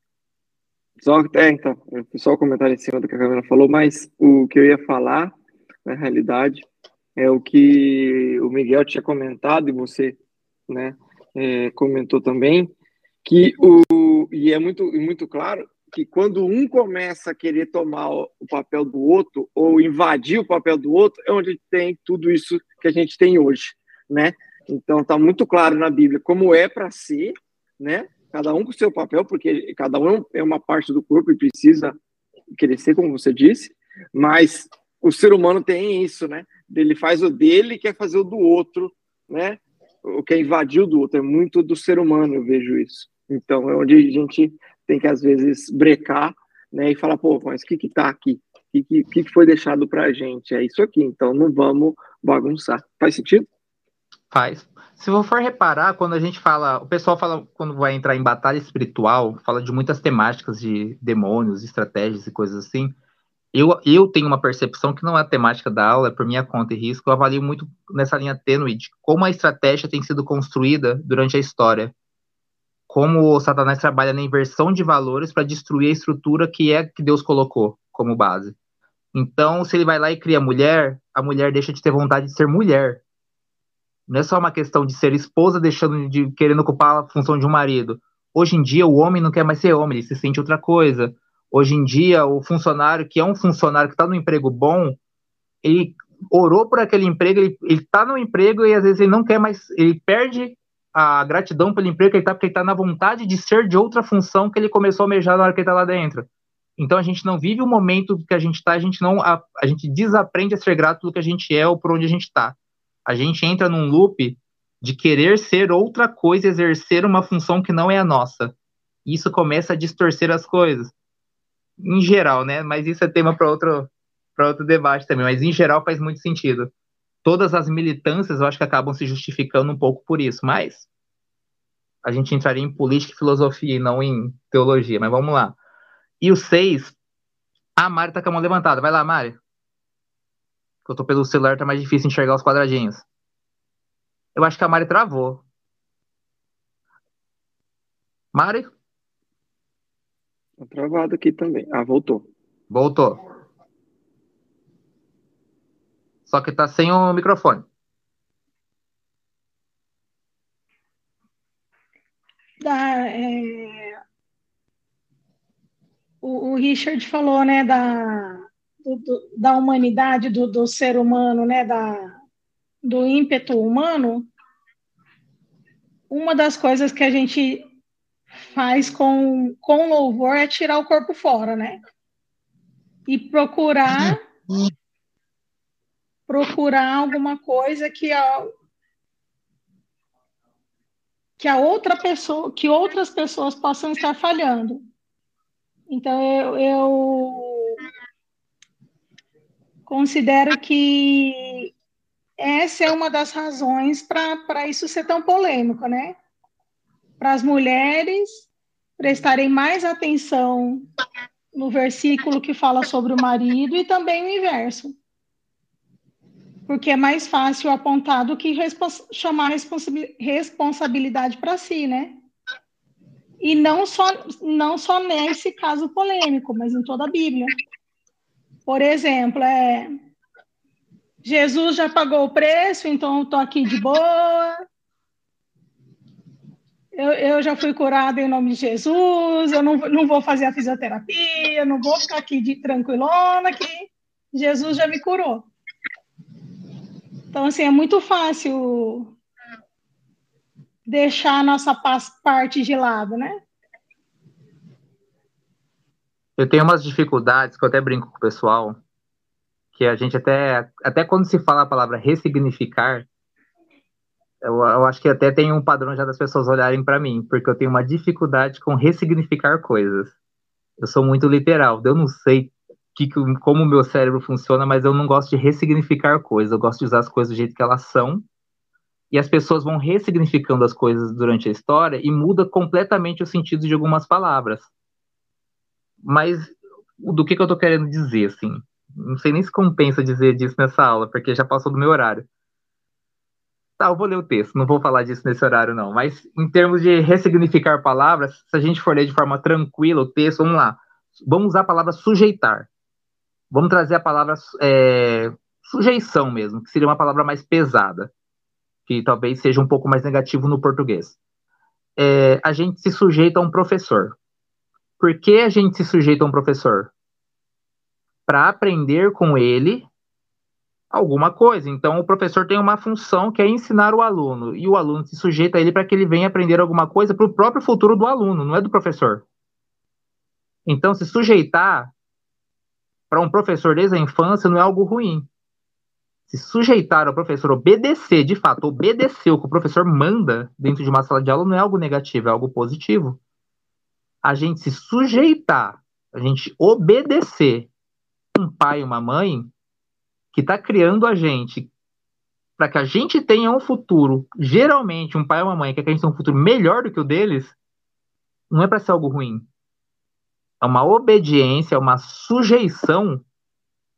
Só, é, então, só o comentário em cima do que a Camila falou, mas o que eu ia falar, na realidade, é o que o Miguel tinha comentado e você, né, é, comentou também, que o, e é muito, muito claro que quando um começa a querer tomar o papel do outro ou invadir o papel do outro, é onde tem tudo isso que a gente tem hoje, né? Então está muito claro na Bíblia como é para ser, né? Cada um com o seu papel, porque cada um é uma parte do corpo e precisa crescer, como você disse, mas o ser humano tem isso, né? Ele faz o dele e quer fazer o do outro, né? O que é invadir o do outro, é muito do ser humano, eu vejo isso. Então, é onde a gente tem que, às vezes, brecar, né? E falar, pô, mas o que que tá aqui? O que, que, que foi deixado pra gente? É isso aqui, então não vamos bagunçar. Faz sentido? Faz. Se você for reparar, quando a gente fala, o pessoal fala, quando vai entrar em batalha espiritual, fala de muitas temáticas de demônios, estratégias e coisas assim. Eu, eu tenho uma percepção que não é a temática da aula, é por minha conta e risco, eu avalio muito nessa linha tênue de como a estratégia tem sido construída durante a história. Como o Satanás trabalha na inversão de valores para destruir a estrutura que é que Deus colocou como base. Então, se ele vai lá e cria mulher, a mulher deixa de ter vontade de ser mulher não é só uma questão de ser esposa deixando de querendo ocupar a função de um marido. Hoje em dia o homem não quer mais ser homem, ele se sente outra coisa. Hoje em dia o funcionário que é um funcionário que está no emprego bom, ele orou por aquele emprego, ele está no emprego e às vezes ele não quer mais, ele perde a gratidão pelo emprego que ele está porque ele está na vontade de ser de outra função que ele começou a almejar na hora que ele está lá dentro. Então a gente não vive o momento que a gente está, a gente não a, a gente desaprende a ser grato pelo que a gente é ou por onde a gente está a gente entra num loop de querer ser outra coisa, exercer uma função que não é a nossa. Isso começa a distorcer as coisas. Em geral, né? Mas isso é tema para outro, outro debate também. Mas em geral faz muito sentido. Todas as militâncias eu acho que acabam se justificando um pouco por isso. Mas a gente entraria em política e filosofia e não em teologia. Mas vamos lá. E o seis, a Mari tá com a mão levantada. Vai lá, Mari que eu tô pelo celular, tá mais difícil enxergar os quadradinhos. Eu acho que a Mari travou. Mari? Tá travado aqui também. Ah, voltou. Voltou. Só que tá sem o microfone. Da, é... o, o Richard falou, né, da, do, da humanidade, do, do, ser humano, né, da, do ímpeto humano, uma das coisas que a gente faz com, com louvor é tirar o corpo fora, né? E procurar procurar alguma coisa que a, que a outra pessoa, que outras pessoas possam estar falhando. Então eu, eu considero que essa é uma das razões para isso ser tão polêmico, né? Para as mulheres prestarem mais atenção no versículo que fala sobre o marido e também o inverso. Porque é mais fácil apontar do que respons chamar responsabilidade para si, né? E não só, não só nesse caso polêmico, mas em toda a Bíblia. Por exemplo, é, Jesus já pagou o preço, então estou aqui de boa. Eu, eu, já fui curada em nome de Jesus, eu não, não vou fazer a fisioterapia, não vou ficar aqui de tranquilona, que Jesus já me curou. Então, assim, é muito fácil deixar a nossa parte de lado, né? Eu tenho umas dificuldades que eu até brinco com o pessoal, que a gente até, até quando se fala a palavra ressignificar, eu, eu acho que até tem um padrão já das pessoas olharem para mim, porque eu tenho uma dificuldade com ressignificar coisas. Eu sou muito literal, eu não sei que, como o meu cérebro funciona, mas eu não gosto de ressignificar coisas, eu gosto de usar as coisas do jeito que elas são, e as pessoas vão ressignificando as coisas durante a história e muda completamente o sentido de algumas palavras. Mas do que, que eu estou querendo dizer, assim? Não sei nem se compensa dizer disso nessa aula, porque já passou do meu horário. Tá, eu vou ler o texto, não vou falar disso nesse horário, não. Mas em termos de ressignificar palavras, se a gente for ler de forma tranquila o texto, vamos lá. Vamos usar a palavra sujeitar. Vamos trazer a palavra é, sujeição mesmo, que seria uma palavra mais pesada que talvez seja um pouco mais negativo no português. É, a gente se sujeita a um professor. Por que a gente se sujeita a um professor? Para aprender com ele alguma coisa. Então, o professor tem uma função que é ensinar o aluno, e o aluno se sujeita a ele para que ele venha aprender alguma coisa para o próprio futuro do aluno, não é do professor. Então, se sujeitar para um professor desde a infância não é algo ruim se sujeitar ao professor, obedecer, de fato, obedecer o que o professor manda dentro de uma sala de aula não é algo negativo, é algo positivo. A gente se sujeitar, a gente obedecer um pai e uma mãe que está criando a gente para que a gente tenha um futuro, geralmente um pai ou uma mãe que quer que a gente tenha um futuro melhor do que o deles, não é para ser algo ruim. É uma obediência, é uma sujeição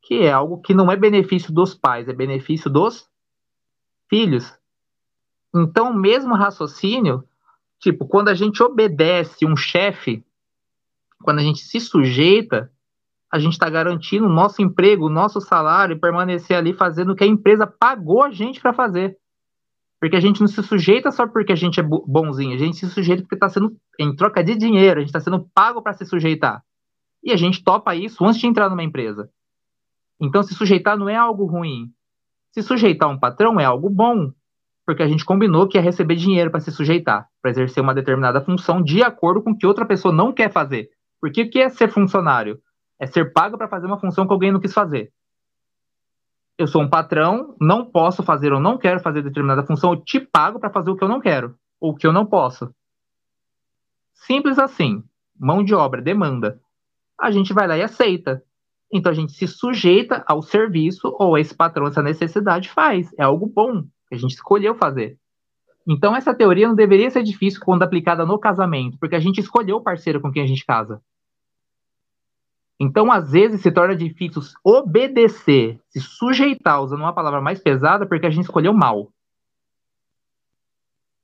que é algo que não é benefício dos pais, é benefício dos filhos. Então, o mesmo raciocínio, tipo, quando a gente obedece um chefe, quando a gente se sujeita, a gente está garantindo o nosso emprego, o nosso salário e permanecer ali fazendo o que a empresa pagou a gente para fazer. Porque a gente não se sujeita só porque a gente é bonzinho, a gente se sujeita porque está sendo em troca de dinheiro, a gente está sendo pago para se sujeitar. E a gente topa isso antes de entrar numa empresa. Então, se sujeitar não é algo ruim. Se sujeitar um patrão é algo bom, porque a gente combinou que ia receber dinheiro para se sujeitar, para exercer uma determinada função de acordo com o que outra pessoa não quer fazer. Porque o que é ser funcionário? É ser pago para fazer uma função que alguém não quis fazer. Eu sou um patrão, não posso fazer ou não quero fazer determinada função, eu te pago para fazer o que eu não quero, ou o que eu não posso. Simples assim. Mão de obra, demanda. A gente vai lá e aceita. Então a gente se sujeita ao serviço ou esse patrão, essa necessidade faz. É algo bom a gente escolheu fazer. Então essa teoria não deveria ser difícil quando aplicada no casamento, porque a gente escolheu o parceiro com quem a gente casa. Então, às vezes, se torna difícil obedecer, se sujeitar, usando uma palavra mais pesada, porque a gente escolheu mal.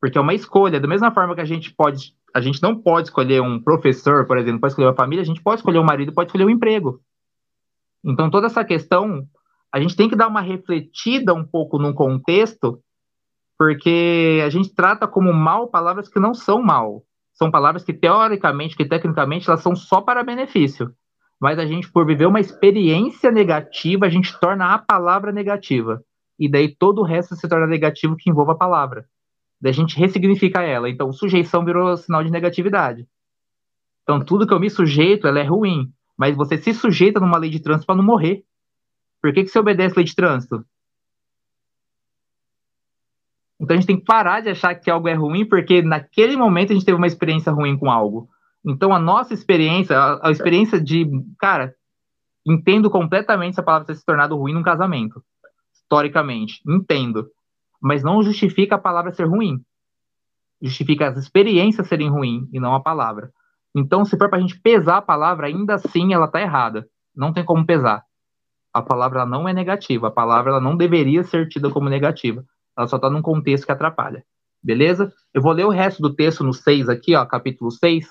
Porque é uma escolha. Da mesma forma que a gente pode, a gente não pode escolher um professor, por exemplo, pode escolher uma família, a gente pode escolher um marido, pode escolher um emprego. Então, toda essa questão, a gente tem que dar uma refletida um pouco no contexto, porque a gente trata como mal palavras que não são mal. São palavras que, teoricamente, que tecnicamente, elas são só para benefício. Mas a gente, por viver uma experiência negativa, a gente torna a palavra negativa. E daí todo o resto se torna negativo que envolva a palavra. Daí a gente ressignifica ela. Então, sujeição virou sinal de negatividade. Então, tudo que eu me sujeito, ela é ruim mas você se sujeita numa lei de trânsito para não morrer. Por que, que você obedece lei de trânsito? Então a gente tem que parar de achar que algo é ruim, porque naquele momento a gente teve uma experiência ruim com algo. Então a nossa experiência, a, a experiência de, cara, Entendo completamente a palavra ter se tornado ruim num casamento. Historicamente. Entendo. Mas não justifica a palavra ser ruim. Justifica as experiências serem ruins e não a palavra. Então, se for para a gente pesar a palavra, ainda assim ela está errada. Não tem como pesar. A palavra não é negativa. A palavra não deveria ser tida como negativa. Ela só está num contexto que atrapalha. Beleza? Eu vou ler o resto do texto no 6 aqui, ó, capítulo 6,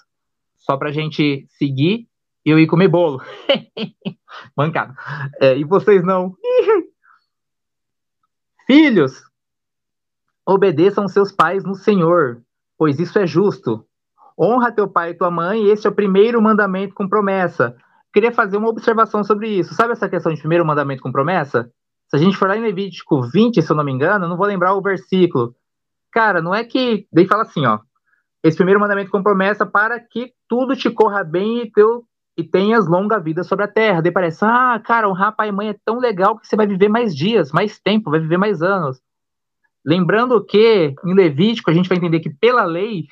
só para a gente seguir e eu ir comer bolo. [laughs] Mancado. É, e vocês não. [laughs] Filhos, obedeçam seus pais no Senhor, pois isso é justo. Honra teu pai e tua mãe, esse é o primeiro mandamento com promessa. Queria fazer uma observação sobre isso. Sabe essa questão de primeiro mandamento com promessa? Se a gente for lá em Levítico 20, se eu não me engano, não vou lembrar o versículo. Cara, não é que. Daí fala assim, ó. Esse primeiro mandamento com promessa para que tudo te corra bem e, teu, e tenhas longa vida sobre a terra. Daí parece, ah, cara, honrar pai e mãe é tão legal que você vai viver mais dias, mais tempo, vai viver mais anos. Lembrando que em Levítico a gente vai entender que pela lei,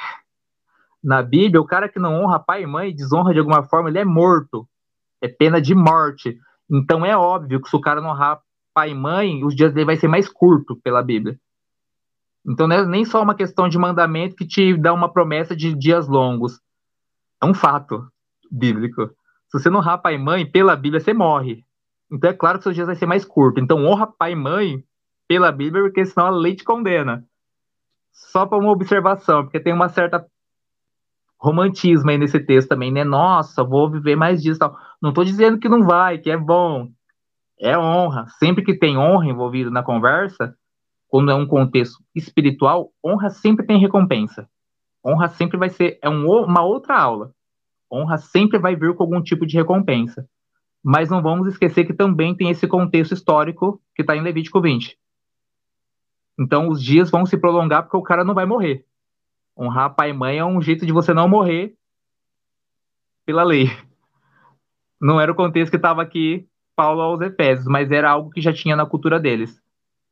na Bíblia, o cara que não honra pai e mãe, desonra de alguma forma, ele é morto. É pena de morte. Então é óbvio que se o cara não honrar pai e mãe, os dias dele vai ser mais curto pela Bíblia. Então não é nem só uma questão de mandamento que te dá uma promessa de dias longos. É um fato bíblico. Se você não honrar pai e mãe, pela Bíblia você morre. Então é claro que seus dias vai ser mais curto. Então honra pai e mãe pela Bíblia, porque senão a lei te condena. Só para uma observação, porque tem uma certa romantismo aí nesse texto também, né? Nossa, vou viver mais dias tal. Não estou dizendo que não vai, que é bom. É honra. Sempre que tem honra envolvida na conversa, quando é um contexto espiritual, honra sempre tem recompensa. Honra sempre vai ser é um, uma outra aula. Honra sempre vai vir com algum tipo de recompensa. Mas não vamos esquecer que também tem esse contexto histórico que está em Levítico 20. Então os dias vão se prolongar porque o cara não vai morrer. Honrar pai e mãe é um jeito de você não morrer pela lei. Não era o contexto que estava aqui Paulo aos Efésios, mas era algo que já tinha na cultura deles.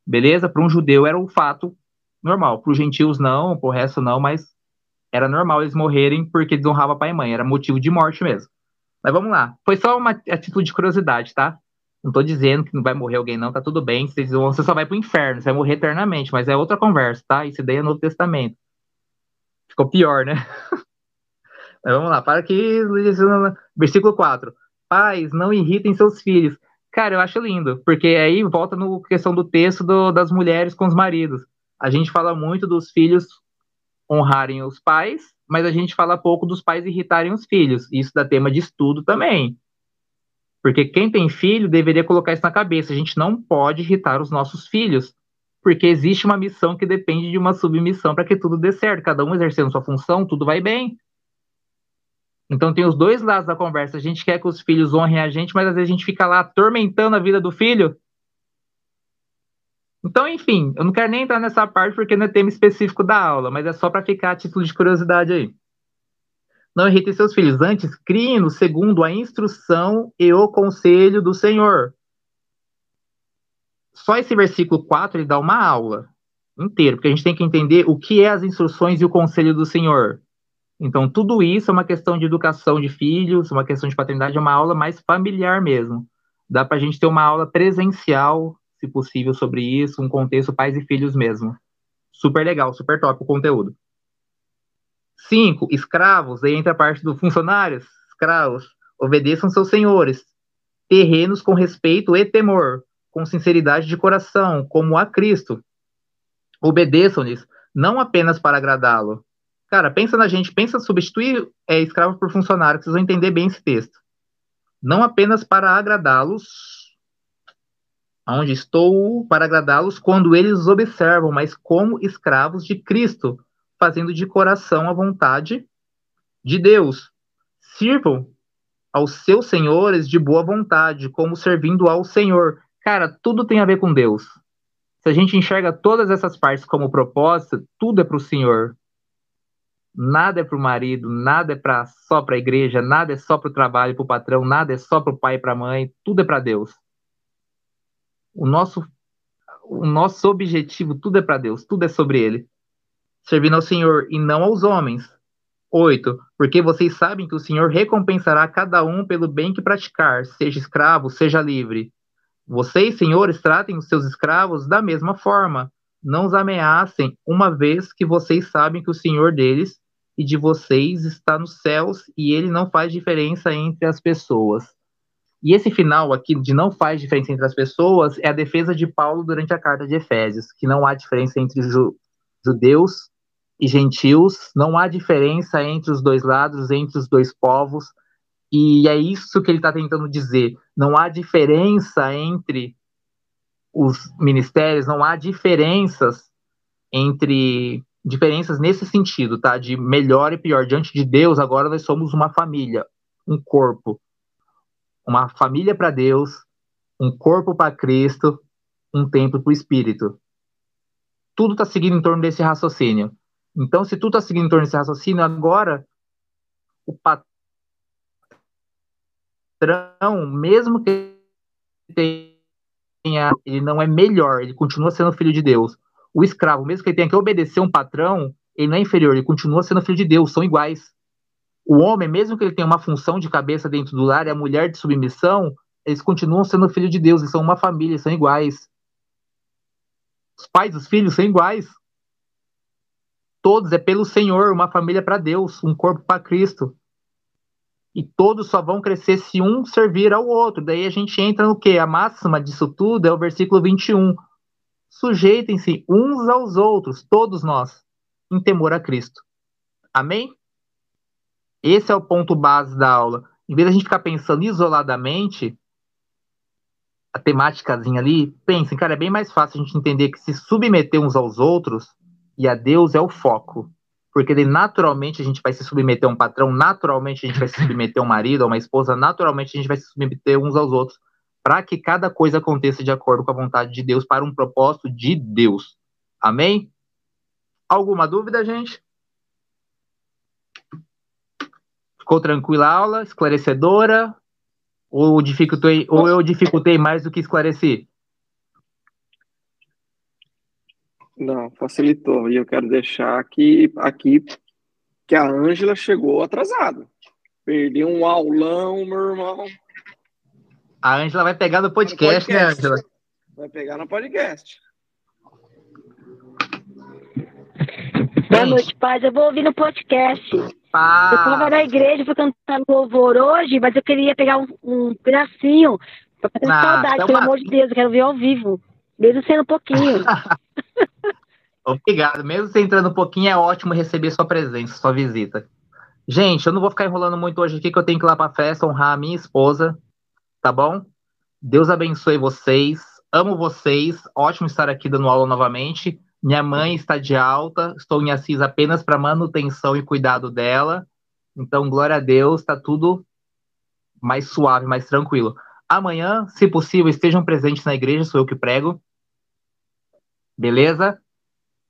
Beleza? Para um judeu era um fato normal. Para os gentios não, para o resto não, mas era normal eles morrerem porque desonrava pai e mãe. Era motivo de morte mesmo. Mas vamos lá. Foi só uma atitude de curiosidade, tá? Não tô dizendo que não vai morrer alguém, não, tá tudo bem. Você, você só vai pro inferno, você vai morrer eternamente, mas é outra conversa, tá? Isso daí é Novo Testamento. Ficou pior, né? [laughs] mas vamos lá, para que. Versículo 4. Pais, não irritem seus filhos. Cara, eu acho lindo, porque aí volta no questão do texto do, das mulheres com os maridos. A gente fala muito dos filhos honrarem os pais, mas a gente fala pouco dos pais irritarem os filhos. Isso dá tema de estudo também. Porque quem tem filho deveria colocar isso na cabeça. A gente não pode irritar os nossos filhos, porque existe uma missão que depende de uma submissão para que tudo dê certo. Cada um exercendo sua função, tudo vai bem. Então tem os dois lados da conversa. A gente quer que os filhos honrem a gente, mas às vezes a gente fica lá atormentando a vida do filho. Então, enfim, eu não quero nem entrar nessa parte porque não é tema específico da aula, mas é só para ficar a título de curiosidade aí. Não irritem seus filhos, antes criem-no segundo a instrução e o conselho do Senhor. Só esse versículo 4 ele dá uma aula inteira, porque a gente tem que entender o que é as instruções e o conselho do Senhor. Então, tudo isso é uma questão de educação de filhos, uma questão de paternidade, é uma aula mais familiar mesmo. Dá para a gente ter uma aula presencial, se possível, sobre isso, um contexto pais e filhos mesmo. Super legal, super top o conteúdo. Cinco, escravos, aí entra a parte do funcionários, escravos, obedeçam seus senhores, terrenos com respeito e temor, com sinceridade de coração, como a Cristo. Obedeçam-lhes, não apenas para agradá-lo. Cara, pensa na gente, pensa substituir é, escravo por funcionário, vocês vão entender bem esse texto. Não apenas para agradá-los, onde estou para agradá-los quando eles observam, mas como escravos de Cristo, fazendo de coração a vontade de Deus. Sirvam aos seus senhores de boa vontade, como servindo ao Senhor. Cara, tudo tem a ver com Deus. Se a gente enxerga todas essas partes como propósito, tudo é para o Senhor. Nada é para o marido, nada é pra, só para a igreja, nada é só para o trabalho, para o patrão, nada é só para o pai e para a mãe, tudo é para Deus. O nosso, o nosso objetivo, tudo é para Deus, tudo é sobre Ele servindo ao Senhor e não aos homens. 8. Porque vocês sabem que o Senhor recompensará cada um pelo bem que praticar, seja escravo, seja livre. Vocês, senhores, tratem os seus escravos da mesma forma. Não os ameacem, uma vez que vocês sabem que o Senhor deles e de vocês está nos céus e ele não faz diferença entre as pessoas. E esse final aqui de não faz diferença entre as pessoas é a defesa de Paulo durante a carta de Efésios, que não há diferença entre ju judeus e gentios, não há diferença entre os dois lados, entre os dois povos, e é isso que ele está tentando dizer. Não há diferença entre os ministérios, não há diferenças entre diferenças nesse sentido, tá? De melhor e pior diante de Deus. Agora nós somos uma família, um corpo, uma família para Deus, um corpo para Cristo, um templo para o Espírito. Tudo está seguindo em torno desse raciocínio. Então, se tudo está seguindo em torno desse raciocínio, agora o patrão, mesmo que tenha, ele não é melhor, ele continua sendo filho de Deus. O escravo, mesmo que ele tenha que obedecer um patrão, ele não é inferior, ele continua sendo filho de Deus, são iguais. O homem, mesmo que ele tenha uma função de cabeça dentro do lar, e a mulher de submissão, eles continuam sendo filho de Deus, eles são uma família, são iguais. Os pais dos filhos são iguais todos é pelo Senhor, uma família para Deus, um corpo para Cristo. E todos só vão crescer se um servir ao outro. Daí a gente entra no que? A máxima disso tudo é o versículo 21. Sujeitem-se uns aos outros, todos nós, em temor a Cristo. Amém? Esse é o ponto base da aula. Em vez de a gente ficar pensando isoladamente, a temáticazinha ali, pensem, cara, é bem mais fácil a gente entender que se submeter uns aos outros e a Deus é o foco. Porque daí, naturalmente a gente vai se submeter a um patrão, naturalmente a gente vai se submeter a um marido, a uma esposa, naturalmente a gente vai se submeter uns aos outros, para que cada coisa aconteça de acordo com a vontade de Deus, para um propósito de Deus. Amém? Alguma dúvida, gente? Ficou tranquila a aula? Esclarecedora? Ou, dificultei, ou eu dificultei mais do que esclareci? Não, facilitou. E eu quero deixar aqui, aqui que a Ângela chegou atrasada. Perdi um aulão, meu irmão. A Ângela vai pegar no podcast, no podcast, né, Ângela? Vai pegar no podcast. Boa noite, paz. Eu vou ouvir no podcast. Paz. Eu estava na igreja, fui cantando louvor hoje, mas eu queria pegar um, um pedacinho para ter ah, saudade, então pelo amor de Deus, eu quero ver ao vivo. Mesmo sendo pouquinho. [laughs] [laughs] Obrigado. Mesmo você entrando um pouquinho, é ótimo receber sua presença, sua visita. Gente, eu não vou ficar enrolando muito hoje aqui, que eu tenho que ir lá pra festa honrar a minha esposa, tá bom? Deus abençoe vocês. Amo vocês. Ótimo estar aqui dando aula novamente. Minha mãe está de alta. Estou em Assis apenas para manutenção e cuidado dela. Então, glória a Deus, tá tudo mais suave, mais tranquilo. Amanhã, se possível, estejam presentes na igreja, sou eu que prego. Beleza?